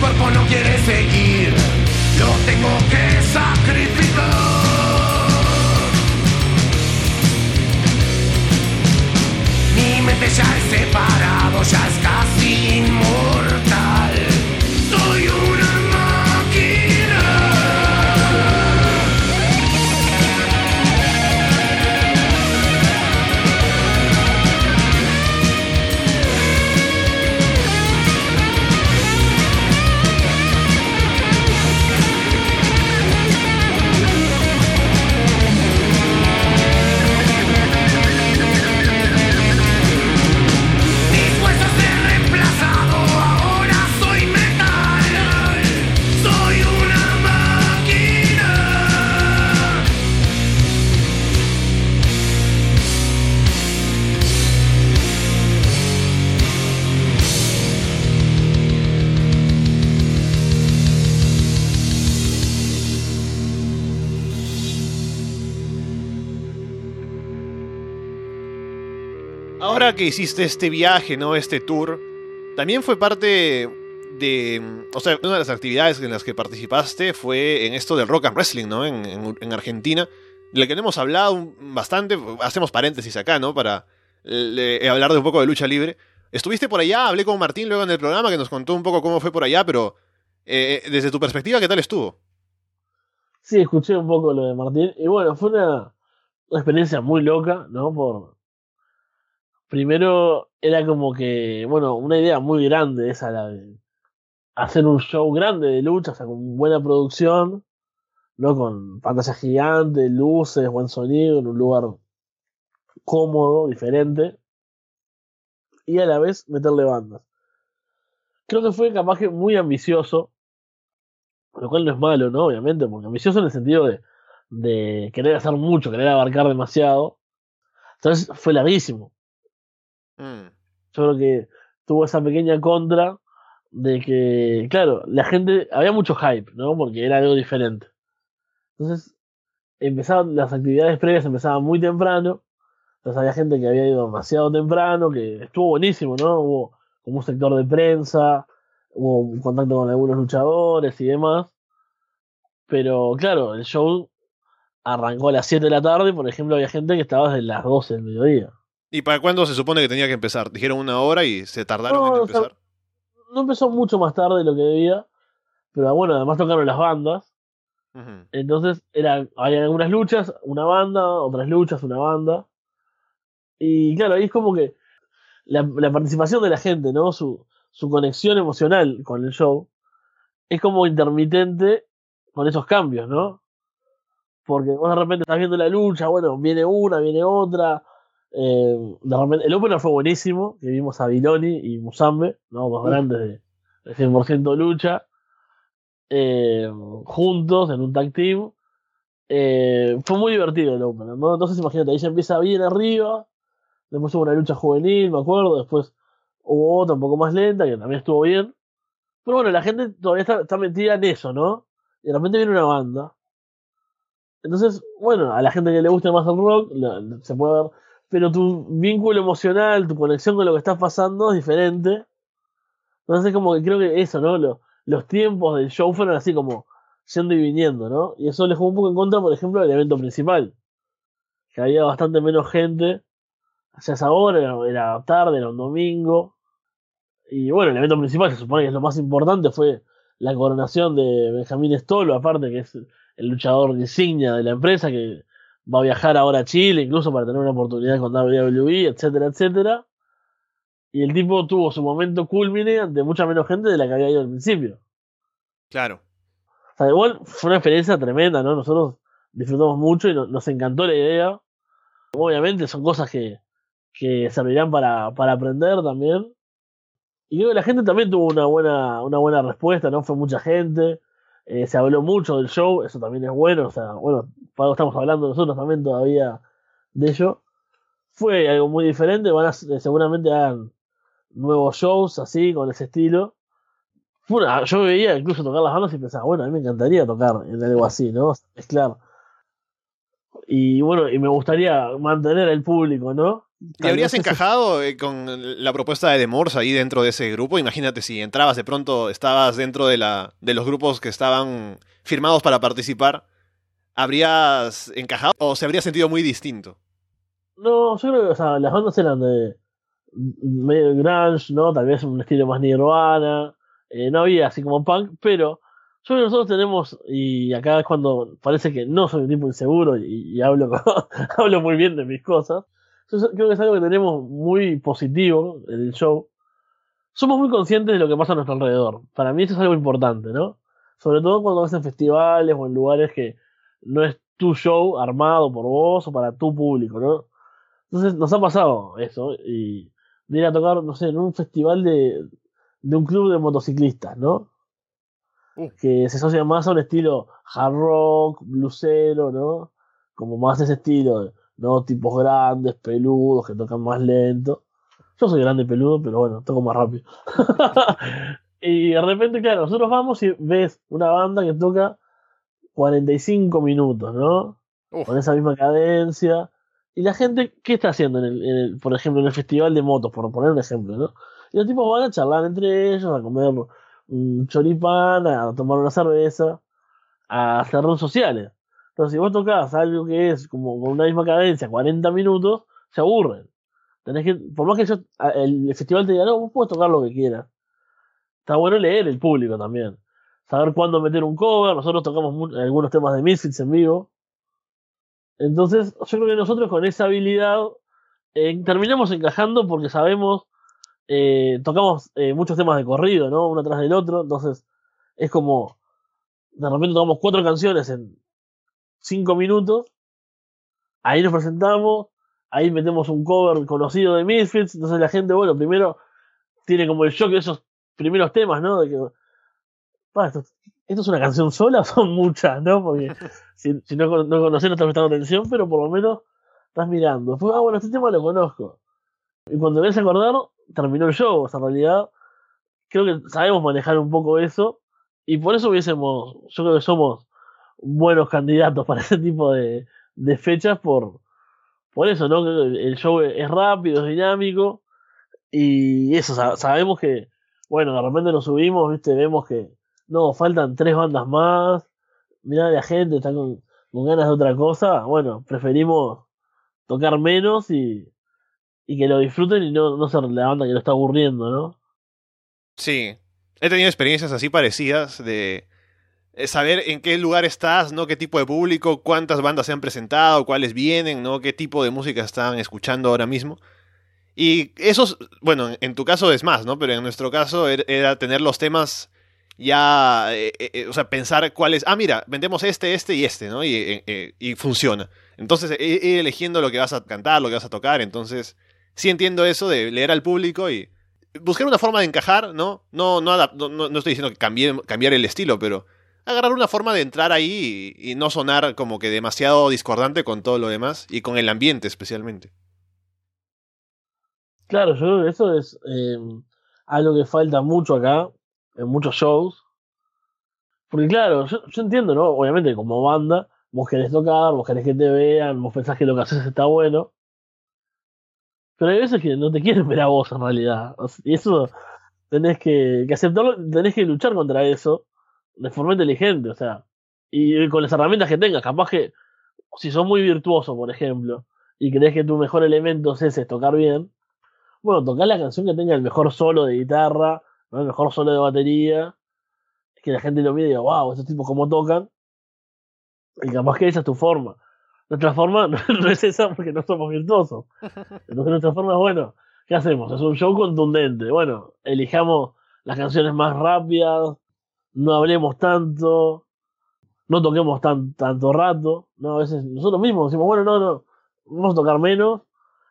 Cuerpo no quiere seguir, lo tengo que sacrificar. Mi mente ya es separado, ya es casi inmortal. Que hiciste este viaje, ¿no? Este tour, también fue parte de. O sea, una de las actividades en las que participaste fue en esto del rock and wrestling, ¿no? En, en- en Argentina. De la que no hemos hablado bastante. Hacemos paréntesis acá, ¿no? Para le- hablar de un poco de lucha libre. Estuviste por allá, hablé con Martín luego en el programa que nos contó un poco cómo fue por allá, pero eh, desde tu perspectiva, ¿qué tal estuvo? Sí, escuché un poco lo de Martín. Y bueno, fue una, una experiencia muy loca, ¿no? Por. Primero era como que, bueno, una idea muy grande esa, la de hacer un show grande de lucha, o sea, con buena producción, ¿no? Con pantalla gigante, luces, buen sonido, en un lugar cómodo, diferente. Y a la vez meterle bandas. Creo que fue capaz que muy ambicioso, lo cual no es malo, ¿no? Obviamente, porque ambicioso en el sentido de, de querer hacer mucho, querer abarcar demasiado. Entonces fue larguísimo. Mm, creo que tuvo esa pequeña contra de que, claro, la gente, había mucho hype, ¿no? Porque era algo diferente. Entonces, empezaban, las actividades previas empezaban muy temprano. Entonces había gente que había ido demasiado temprano, que estuvo buenísimo, ¿no? Hubo como un sector de prensa, hubo un contacto con algunos luchadores y demás. Pero claro, el show arrancó a las 7 de la tarde y, por ejemplo, había gente que estaba desde las 12 del mediodía. ¿Y para cuándo se supone que tenía que empezar? Dijeron una hora y se tardaron No, en o sea, empezar. No empezó mucho más tarde de lo que debía, pero bueno, además tocaron las bandas. Entonces, era, había algunas luchas, una banda, otras luchas, una banda. Y claro, ahí es como que la, la participación de la gente, ¿no? Su, su conexión emocional con el show es como intermitente con esos cambios, ¿no? Porque vos de repente estás viendo la lucha, bueno, viene una, viene otra. Eh, el opener fue buenísimo, que vimos a Biloni y Musambe, ¿no? Dos grandes de, de 100% lucha eh, juntos en un tag team. Eh, fue muy divertido el opener, ¿no? Entonces imagínate, ahí ya empieza bien arriba, después hubo una lucha juvenil, me acuerdo, después hubo otra un poco más lenta, que también estuvo bien. Pero bueno, la gente todavía está, está metida en eso, ¿no? Y de repente viene una banda. Entonces, bueno, a la gente que le guste más el rock, se puede ver. Pero tu vínculo emocional, tu conexión con lo que está pasando es diferente. Entonces, como que creo que eso, ¿no? Lo- los tiempos del show fueron así como yendo y viniendo, ¿no? Y eso le jugó un poco en contra, por ejemplo, del evento principal. Que había bastante menos gente. Ya esa hora, era, era tarde, era un domingo. Y bueno, el evento principal se supone que es lo más importante, fue la coronación de Benjamín Stolo, aparte que es el luchador insignia de la empresa, que va a viajar ahora a Chile, incluso para tener una oportunidad con WWE, etcétera, etcétera. Y el tipo tuvo su momento culmine ante mucha menos gente de la que había ido al principio. Claro. O sea, igual fue una experiencia tremenda, ¿no? Nosotros disfrutamos mucho y no- nos encantó la idea. Obviamente son cosas que, que servirán para, para aprender también. Y creo que la gente también tuvo una buena, una buena respuesta, ¿no? Fue mucha gente, eh, se habló mucho del show, eso también es bueno, o sea, bueno, estamos hablando nosotros también todavía de ello. Fue algo muy diferente, van a, eh, seguramente hagan nuevos shows así, con ese estilo. Fue una- yo veía incluso tocar las bandas y pensaba, bueno, a mí me encantaría tocar en algo así, ¿no? Mezclar. Y bueno, y me gustaría mantener al público, ¿no? ¿Y habrías encajado eh, con la propuesta de The Morse ahí dentro de ese grupo? Imagínate si entrabas de pronto, estabas dentro de, la, de los grupos que estaban firmados para participar. ¿Habrías encajado o se habría sentido muy distinto? No, yo creo que o sea, las bandas eran de medio grunge, ¿no? Tal vez un estilo más nirvana. eh, no había así como punk, pero yo creo que nosotros tenemos, y acá es cuando parece que no soy un tipo inseguro y, y hablo, hablo muy bien de mis cosas. Creo que es algo que tenemos muy positivo en el show. Somos muy conscientes de lo que pasa a nuestro alrededor. Para mí eso es algo importante, ¿no? Sobre todo cuando vas en festivales o en lugares que no es tu show armado por vos o para tu público, ¿no? Entonces nos ha pasado eso y de ir a tocar, no sé, en un festival de, de un club de motociclistas, ¿no? Que se asocia más a un estilo hard rock, bluesero, ¿no? Como más ese estilo, ¿no? Tipos grandes, peludos, que tocan más lento. Yo soy grande y peludo, pero bueno, toco más rápido. y de repente, claro, nosotros vamos y ves una banda que toca 45 minutos, ¿no? Uf. Con esa misma cadencia. Y la gente, ¿qué está haciendo en el, en el- por ejemplo, en el festival de motos, por poner un ejemplo, ¿no? Y los tipos van a charlar entre ellos, a comer un choripán, a tomar una cerveza, a hacer redes sociales. Entonces, si vos tocás algo que es como con una misma cadencia, 40 minutos, se aburren. Tenés que, por más que yo, el festival te diga, no, vos podés tocar lo que quieras. Está bueno leer el público también. Saber cuándo meter un cover. Nosotros tocamos algunos temas de Misfits en vivo. Entonces, yo creo que nosotros con esa habilidad eh, terminamos encajando porque sabemos, eh, tocamos eh, muchos temas de corrido, ¿no? Uno tras del otro. Entonces, es como, de repente tocamos cuatro canciones en cinco minutos. Ahí nos presentamos. Ahí metemos un cover conocido de Misfits. Entonces la gente, bueno, primero tiene como el shock de esos primeros temas, ¿no? De que, esto, esto es una canción sola o son muchas, ¿no? Porque si, si no, no conoces no estás prestando atención, pero por lo menos estás mirando. Después, ah, bueno, este tema lo conozco. Y cuando ves a acordar, terminó el show. O sea, en realidad, creo que sabemos manejar un poco eso. Y por eso hubiésemos, yo creo que somos buenos candidatos para ese tipo de, de fechas por, por eso, ¿no? El show es rápido, es dinámico. Y eso, sa- sabemos que, bueno, de repente nos subimos, ¿viste? Vemos que, no, faltan tres bandas más. Mirá, la gente está con, ganas de otra cosa. Bueno, preferimos tocar menos y, y que lo disfruten y no, no ser la banda que lo está aburriendo, ¿no? Sí. He tenido experiencias así parecidas de saber en qué lugar estás, ¿no? Qué tipo de público, cuántas bandas se han presentado, cuáles vienen, ¿no? Qué tipo de música están escuchando ahora mismo. Y esos, bueno, en tu caso es más, ¿no? Pero en nuestro caso er- era tener los temas ya, eh, eh, eh, o sea, pensar cuáles, ah, mira, vendemos este, este y este, ¿no? Y, eh, eh, y funciona. Entonces, eh, ir eligiendo lo que vas a cantar, lo que vas a tocar, entonces, sí entiendo eso de leer al público y buscar una forma de encajar, ¿no? No, no, no- no estoy diciendo que cambie- cambiar el estilo, pero agarrar una forma de entrar ahí y, no sonar como que demasiado discordante con todo lo demás y con el ambiente especialmente. Claro, yo creo que eso es eh, algo que falta mucho acá, en muchos shows. Porque claro, yo, entiendo, ¿no? Obviamente como banda, vos querés tocar, vos querés que te vean, vos pensás que lo que haces está bueno. Pero hay veces que no te quieren ver a vos en realidad. Y eso tenés que, que aceptarlo, tenés que luchar contra eso de forma inteligente, o sea. Y con las herramientas que tengas, capaz que si sos muy virtuoso, por ejemplo, y crees que tu mejor elemento es ese, tocar bien, bueno, tocar la canción que tenga el mejor solo de guitarra, ¿no? el mejor solo de batería, que la gente lo mire y diga, wow, estos tipos cómo tocan, y capaz que esa es tu forma. Nuestra forma no es esa porque no somos virtuosos. Entonces nuestra forma es, bueno, ¿qué hacemos? Es un show contundente. Bueno, elijamos las canciones más rápidas, no hablemos tanto, no toquemos tan, tanto rato, ¿no? A veces nosotros mismos decimos, bueno, no, no, vamos a tocar menos.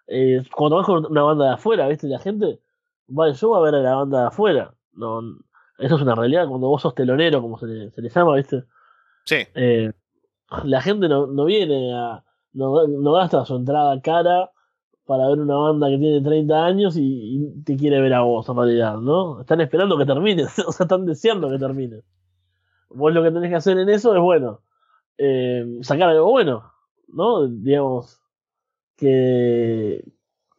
Eh, cuando vas con una banda de afuera, ¿viste? La gente va al show a ver a la banda de afuera. No, eso es una realidad. Cuando vos sos telonero, como se le, se le llama, ¿viste? Sí, Eh, la gente no, no viene a. No, no gasta su entrada cara para ver una banda que tiene 30 años y, te quiere ver a vos, en realidad, ¿no? Están esperando que termines, o sea, están deseando que termines. Vos lo que tenés que hacer en eso es, bueno, eh, sacar algo bueno, ¿no? Digamos, que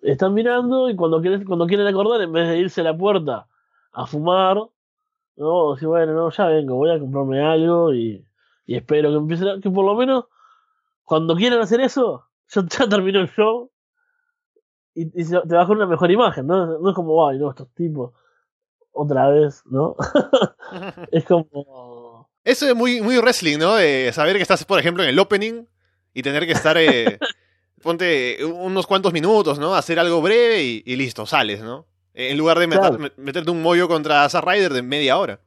están mirando y cuando quieren, cuando quieren acordar, en vez de irse a la puerta a fumar, ¿no? Decir, bueno, no, ya vengo, voy a comprarme algo y, espero que empiecen a- que por lo menos cuando quieran hacer eso, ya, ya terminó el show y, y se- te vas con una mejor imagen, ¿no? No es como, ay, no, estos tipos, otra vez, ¿no? es como... Eso es muy, muy wrestling, ¿no? De saber que estás, por ejemplo, en el opening y tener que estar, eh, ponte unos cuantos minutos, ¿no? Hacer algo breve y, y listo, sales, ¿no? En lugar de meter- Claro. meterte un mollo contra Zack Ryder de media hora.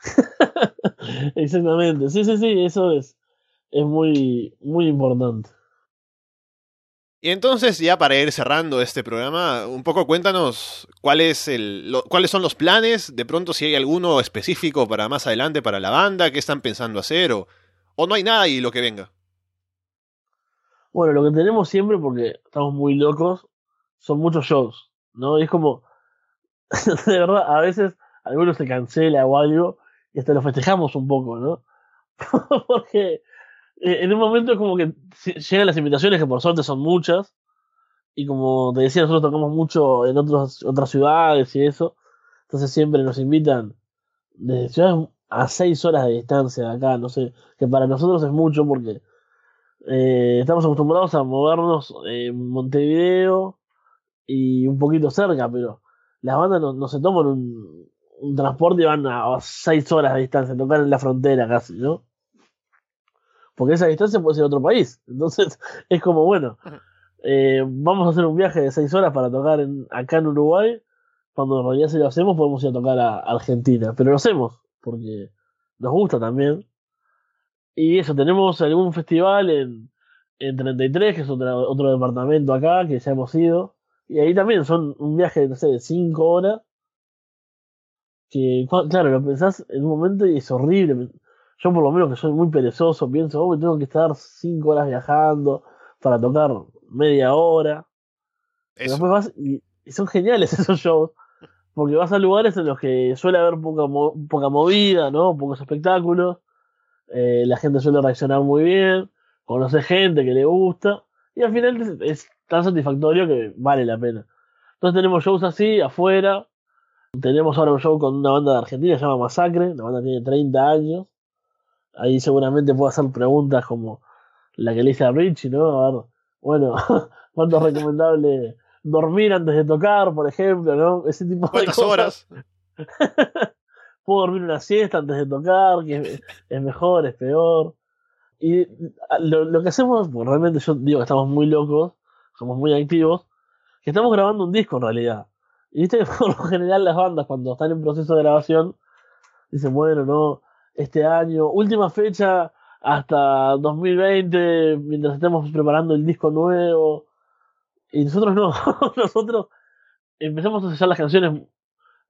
Exactamente, sí, sí, sí, eso es, es muy, muy importante. Y entonces, ya para ir cerrando este programa, un poco cuéntanos cuál es el, cuáles son los planes, de pronto si hay alguno específico para más adelante para la banda, qué están pensando hacer, o, o no hay nada y lo que venga. Bueno, lo que tenemos siempre, porque estamos muy locos, son muchos shows, ¿no? Y es como, de verdad, a veces algunos se cancela o algo, y hasta lo festejamos un poco, ¿no? porque en un momento es como que llegan las invitaciones, que por suerte son muchas, y como te decía, nosotros tocamos mucho en otros, otras ciudades y eso, entonces siempre nos invitan desde ciudades a seis horas de distancia de acá, no sé, que para nosotros es mucho porque eh, estamos acostumbrados a movernos en Montevideo y un poquito cerca, pero las bandas no, no se toman un, un transporte y van a, a seis horas de distancia, tocar en la frontera casi, ¿no? Porque esa distancia puede ser otro país. Entonces, es como, bueno, eh, vamos a hacer un viaje de seis horas para tocar en, acá en Uruguay. Cuando en realidad si lo hacemos, podemos ir a tocar a Argentina. Pero lo hacemos, porque nos gusta también. Y eso, tenemos algún festival en, en 33, que es otra- otro departamento acá, que ya hemos ido. Y ahí también son un viaje, no sé, de cinco horas. Que, claro, lo pensás en un momento y es horrible. Yo por lo menos que soy muy perezoso, pienso, oh, me tengo que estar cinco horas viajando para tocar media hora. Eso. después vas y, y son geniales esos shows. Porque vas a lugares en los que suele haber poca, mo- poca movida, ¿no? Pocos espectáculos. eh, la gente suele reaccionar muy bien. Conoce gente que le gusta. Y al final es, es tan satisfactorio que vale la pena. Entonces tenemos shows así, afuera. Tenemos ahora un show con una banda de Argentina, se llama Masacre. La banda tiene 30 años. Ahí seguramente puedo hacer preguntas como la que le hice a Richie, ¿no? A ver, bueno, ¿cuánto es recomendable dormir antes de tocar, por ejemplo, ¿no? Ese tipo de ¿Cuántas cosas. horas? Puedo dormir una siesta antes de tocar, que es, es mejor, es peor. Y lo que hacemos, pues realmente yo digo que estamos muy locos, somos muy activos, que estamos grabando un disco en realidad. Y viste que por lo general las bandas cuando están en proceso de grabación dicen, bueno, no, este año, última fecha hasta 2020, mientras estemos preparando el disco nuevo. Y nosotros no, nosotros empezamos a ensayar las canciones,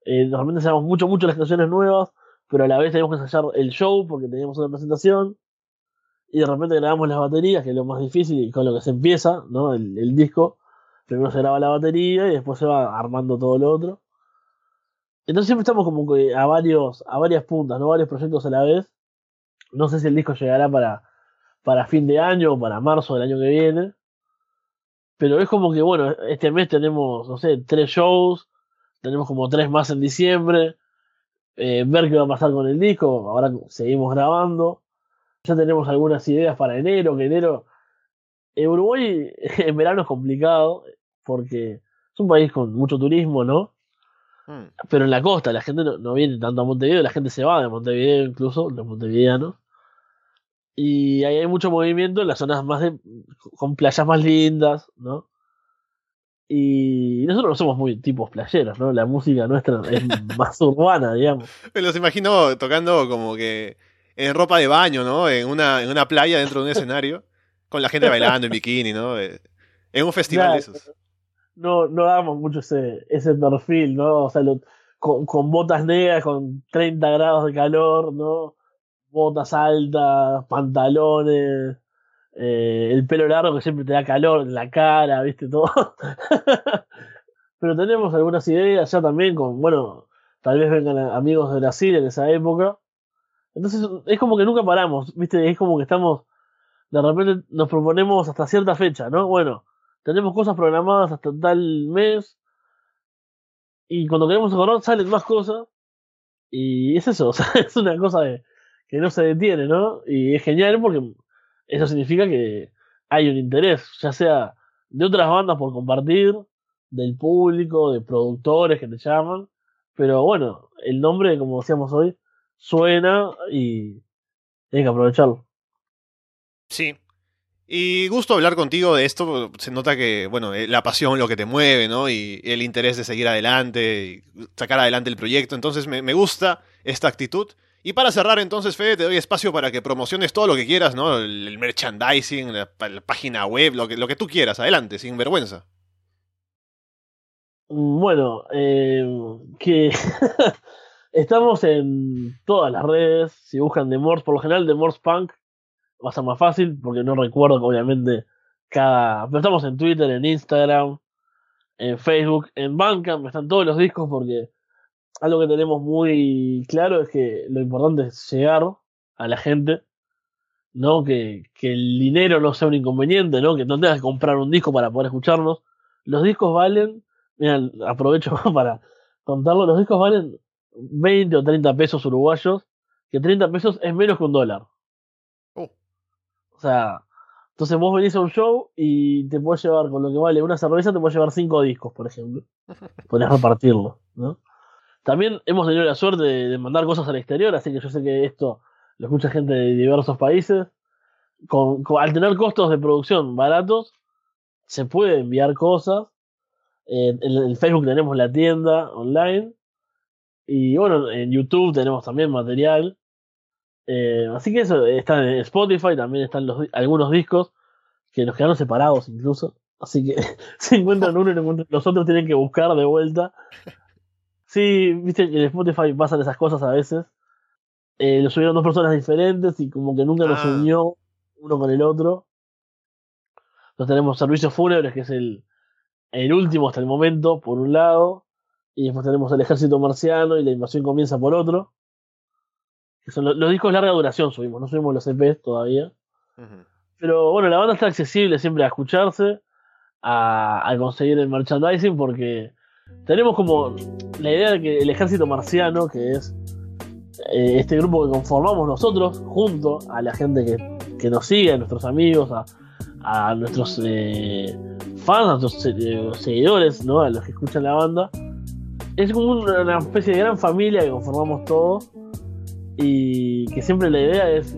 eh, normalmente ensayamos mucho, mucho las canciones nuevas, pero a la vez teníamos que ensayar el show porque teníamos una presentación. Y de repente grabamos las baterías, que es lo más difícil y con lo que se empieza, ¿no? El, el disco. Primero se graba la batería y después se va armando todo lo otro. Entonces siempre estamos como que a varios, a varias puntas, ¿no? Varios proyectos a la vez. No sé si el disco llegará para, para fin de año o para marzo del año que viene. Pero es como que, bueno, este mes tenemos, no sé, tres shows, tenemos como tres más en diciembre, eh, ver qué va a pasar con el disco, ahora seguimos grabando, ya tenemos algunas ideas para enero, que enero, en Uruguay en verano es complicado, porque es un país con mucho turismo, ¿no? Mm. Pero en la costa la gente no, no viene tanto a Montevideo, la gente se va de Montevideo incluso, los montevideanos. Y ahí hay mucho movimiento en las zonas más de, con playas más lindas, ¿no? Y nosotros no somos muy tipos playeros, ¿no? La música nuestra es más urbana, digamos. Me los imagino tocando como que en ropa de baño, ¿no? En una, en una playa dentro de un escenario, con la gente bailando en bikini, ¿no? Eh, En un festival de esos. No, no damos mucho ese, ese perfil, ¿no? O sea, lo- con, con botas negras, con 30 grados de calor, ¿no? Botas altas, pantalones, eh, el pelo largo que siempre te da calor en la cara, ¿viste? Todo. Pero tenemos algunas ideas ya también con, bueno, tal vez vengan amigos de Brasil en esa época. Entonces es como que nunca paramos, ¿viste? Es como que estamos, de repente nos proponemos hasta cierta fecha, ¿no? Bueno, tenemos cosas programadas hasta tal mes y cuando queremos acordar salen más cosas y es eso, o sea, es una cosa de- que no se detiene, ¿no? Y es genial porque eso significa que hay un interés, ya sea de otras bandas por compartir, del público, de productores que te llaman, pero bueno, el nombre, como decíamos hoy, suena y hay que aprovecharlo. Sí. Y gusto hablar contigo de esto. Se nota que, bueno, eh, la pasión, lo que te mueve, ¿no? Y el interés de seguir adelante y sacar adelante el proyecto. Entonces me, me gusta esta actitud. Y para cerrar, entonces, Fede, te doy espacio para que promociones todo lo que quieras, ¿no? El, merchandising, la página web, lo que, lo que tú quieras. Adelante, sin vergüenza. Bueno, eh, que estamos en todas las redes. Si buscan The Morse, por lo general The Morse Punk va a ser más fácil porque no recuerdo obviamente cada. Pero estamos en Twitter, en Instagram, en Facebook, en Bandcamp están todos los discos porque algo que tenemos muy claro es que lo importante es llegar a la gente ¿no? Que, que el dinero no sea un inconveniente, ¿no? Que no tengas que comprar un disco para poder escucharnos. Los discos valen, mira, aprovecho para contarlo, los discos valen 20 o 30 pesos uruguayos, que 30 pesos es menos que un dólar. O sea, entonces vos venís a un show y te puedes llevar, con lo que vale una cerveza, te puedes llevar 5 discos, por ejemplo. Podés repartirlo, ¿no? También hemos tenido la suerte de, mandar cosas al exterior, así que yo sé que esto lo escucha gente de diversos países. Con, con- al tener costos de producción baratos, se puede enviar cosas. Eh, en Facebook tenemos la tienda online. Y bueno, en YouTube tenemos también material. Eh, así que eso, está en Spotify, también están los, algunos discos que nos quedaron separados incluso. Así que se encuentran uno y los otros tienen que buscar de vuelta. Sí, viste que en Spotify pasan esas cosas a veces. Eh, lo subieron dos personas diferentes y como que nunca nos Ah. unió uno con el otro. Entonces tenemos Servicios Fúnebres, que es el, el último hasta el momento, por un lado. Y después tenemos El Ejército Marciano y La Invasión Comienza por otro. Que son lo- los discos de larga duración subimos, no subimos los EPs todavía. Pero bueno, la banda está accesible siempre a escucharse, a, a conseguir el merchandising, porque tenemos como la idea de que el ejército marciano, que es eh, este grupo que conformamos nosotros, junto a la gente que, que nos sigue, a nuestros amigos, a, a nuestros eh, fans, a nuestros eh, seguidores, ¿no? a los que escuchan la banda, es como una especie de gran familia que conformamos todos y que siempre la idea es,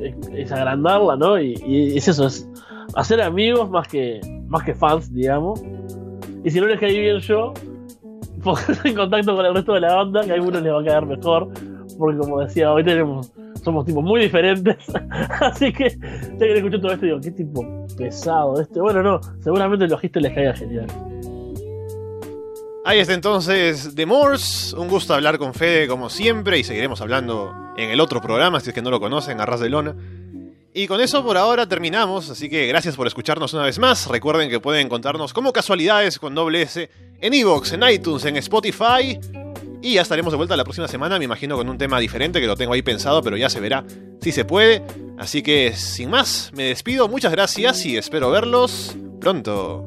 agrandarla, ¿no? Y, y es eso, es hacer amigos más que, más que fans, digamos. Y si no les caí bien yo, ponerse en contacto con el resto de la banda, que a algunos les va a quedar mejor, porque como decía, hoy tenemos, somos tipos muy diferentes, así que ya que escuché todo esto digo, qué tipo pesado este. Bueno, no, seguramente el ojito les caiga genial. Ahí está entonces The Morse. Un gusto hablar con Fede como siempre y seguiremos hablando en el otro programa si es que no lo conocen, Arras de Lona. Y con eso por ahora terminamos, así que gracias por escucharnos una vez más. Recuerden que pueden encontrarnos como casualidades con doble S en Evox, en iTunes, en Spotify. Y ya estaremos de vuelta la próxima semana, me imagino con un tema diferente que lo tengo ahí pensado, pero ya se verá si se puede. Así que sin más, me despido, muchas gracias y espero verlos pronto.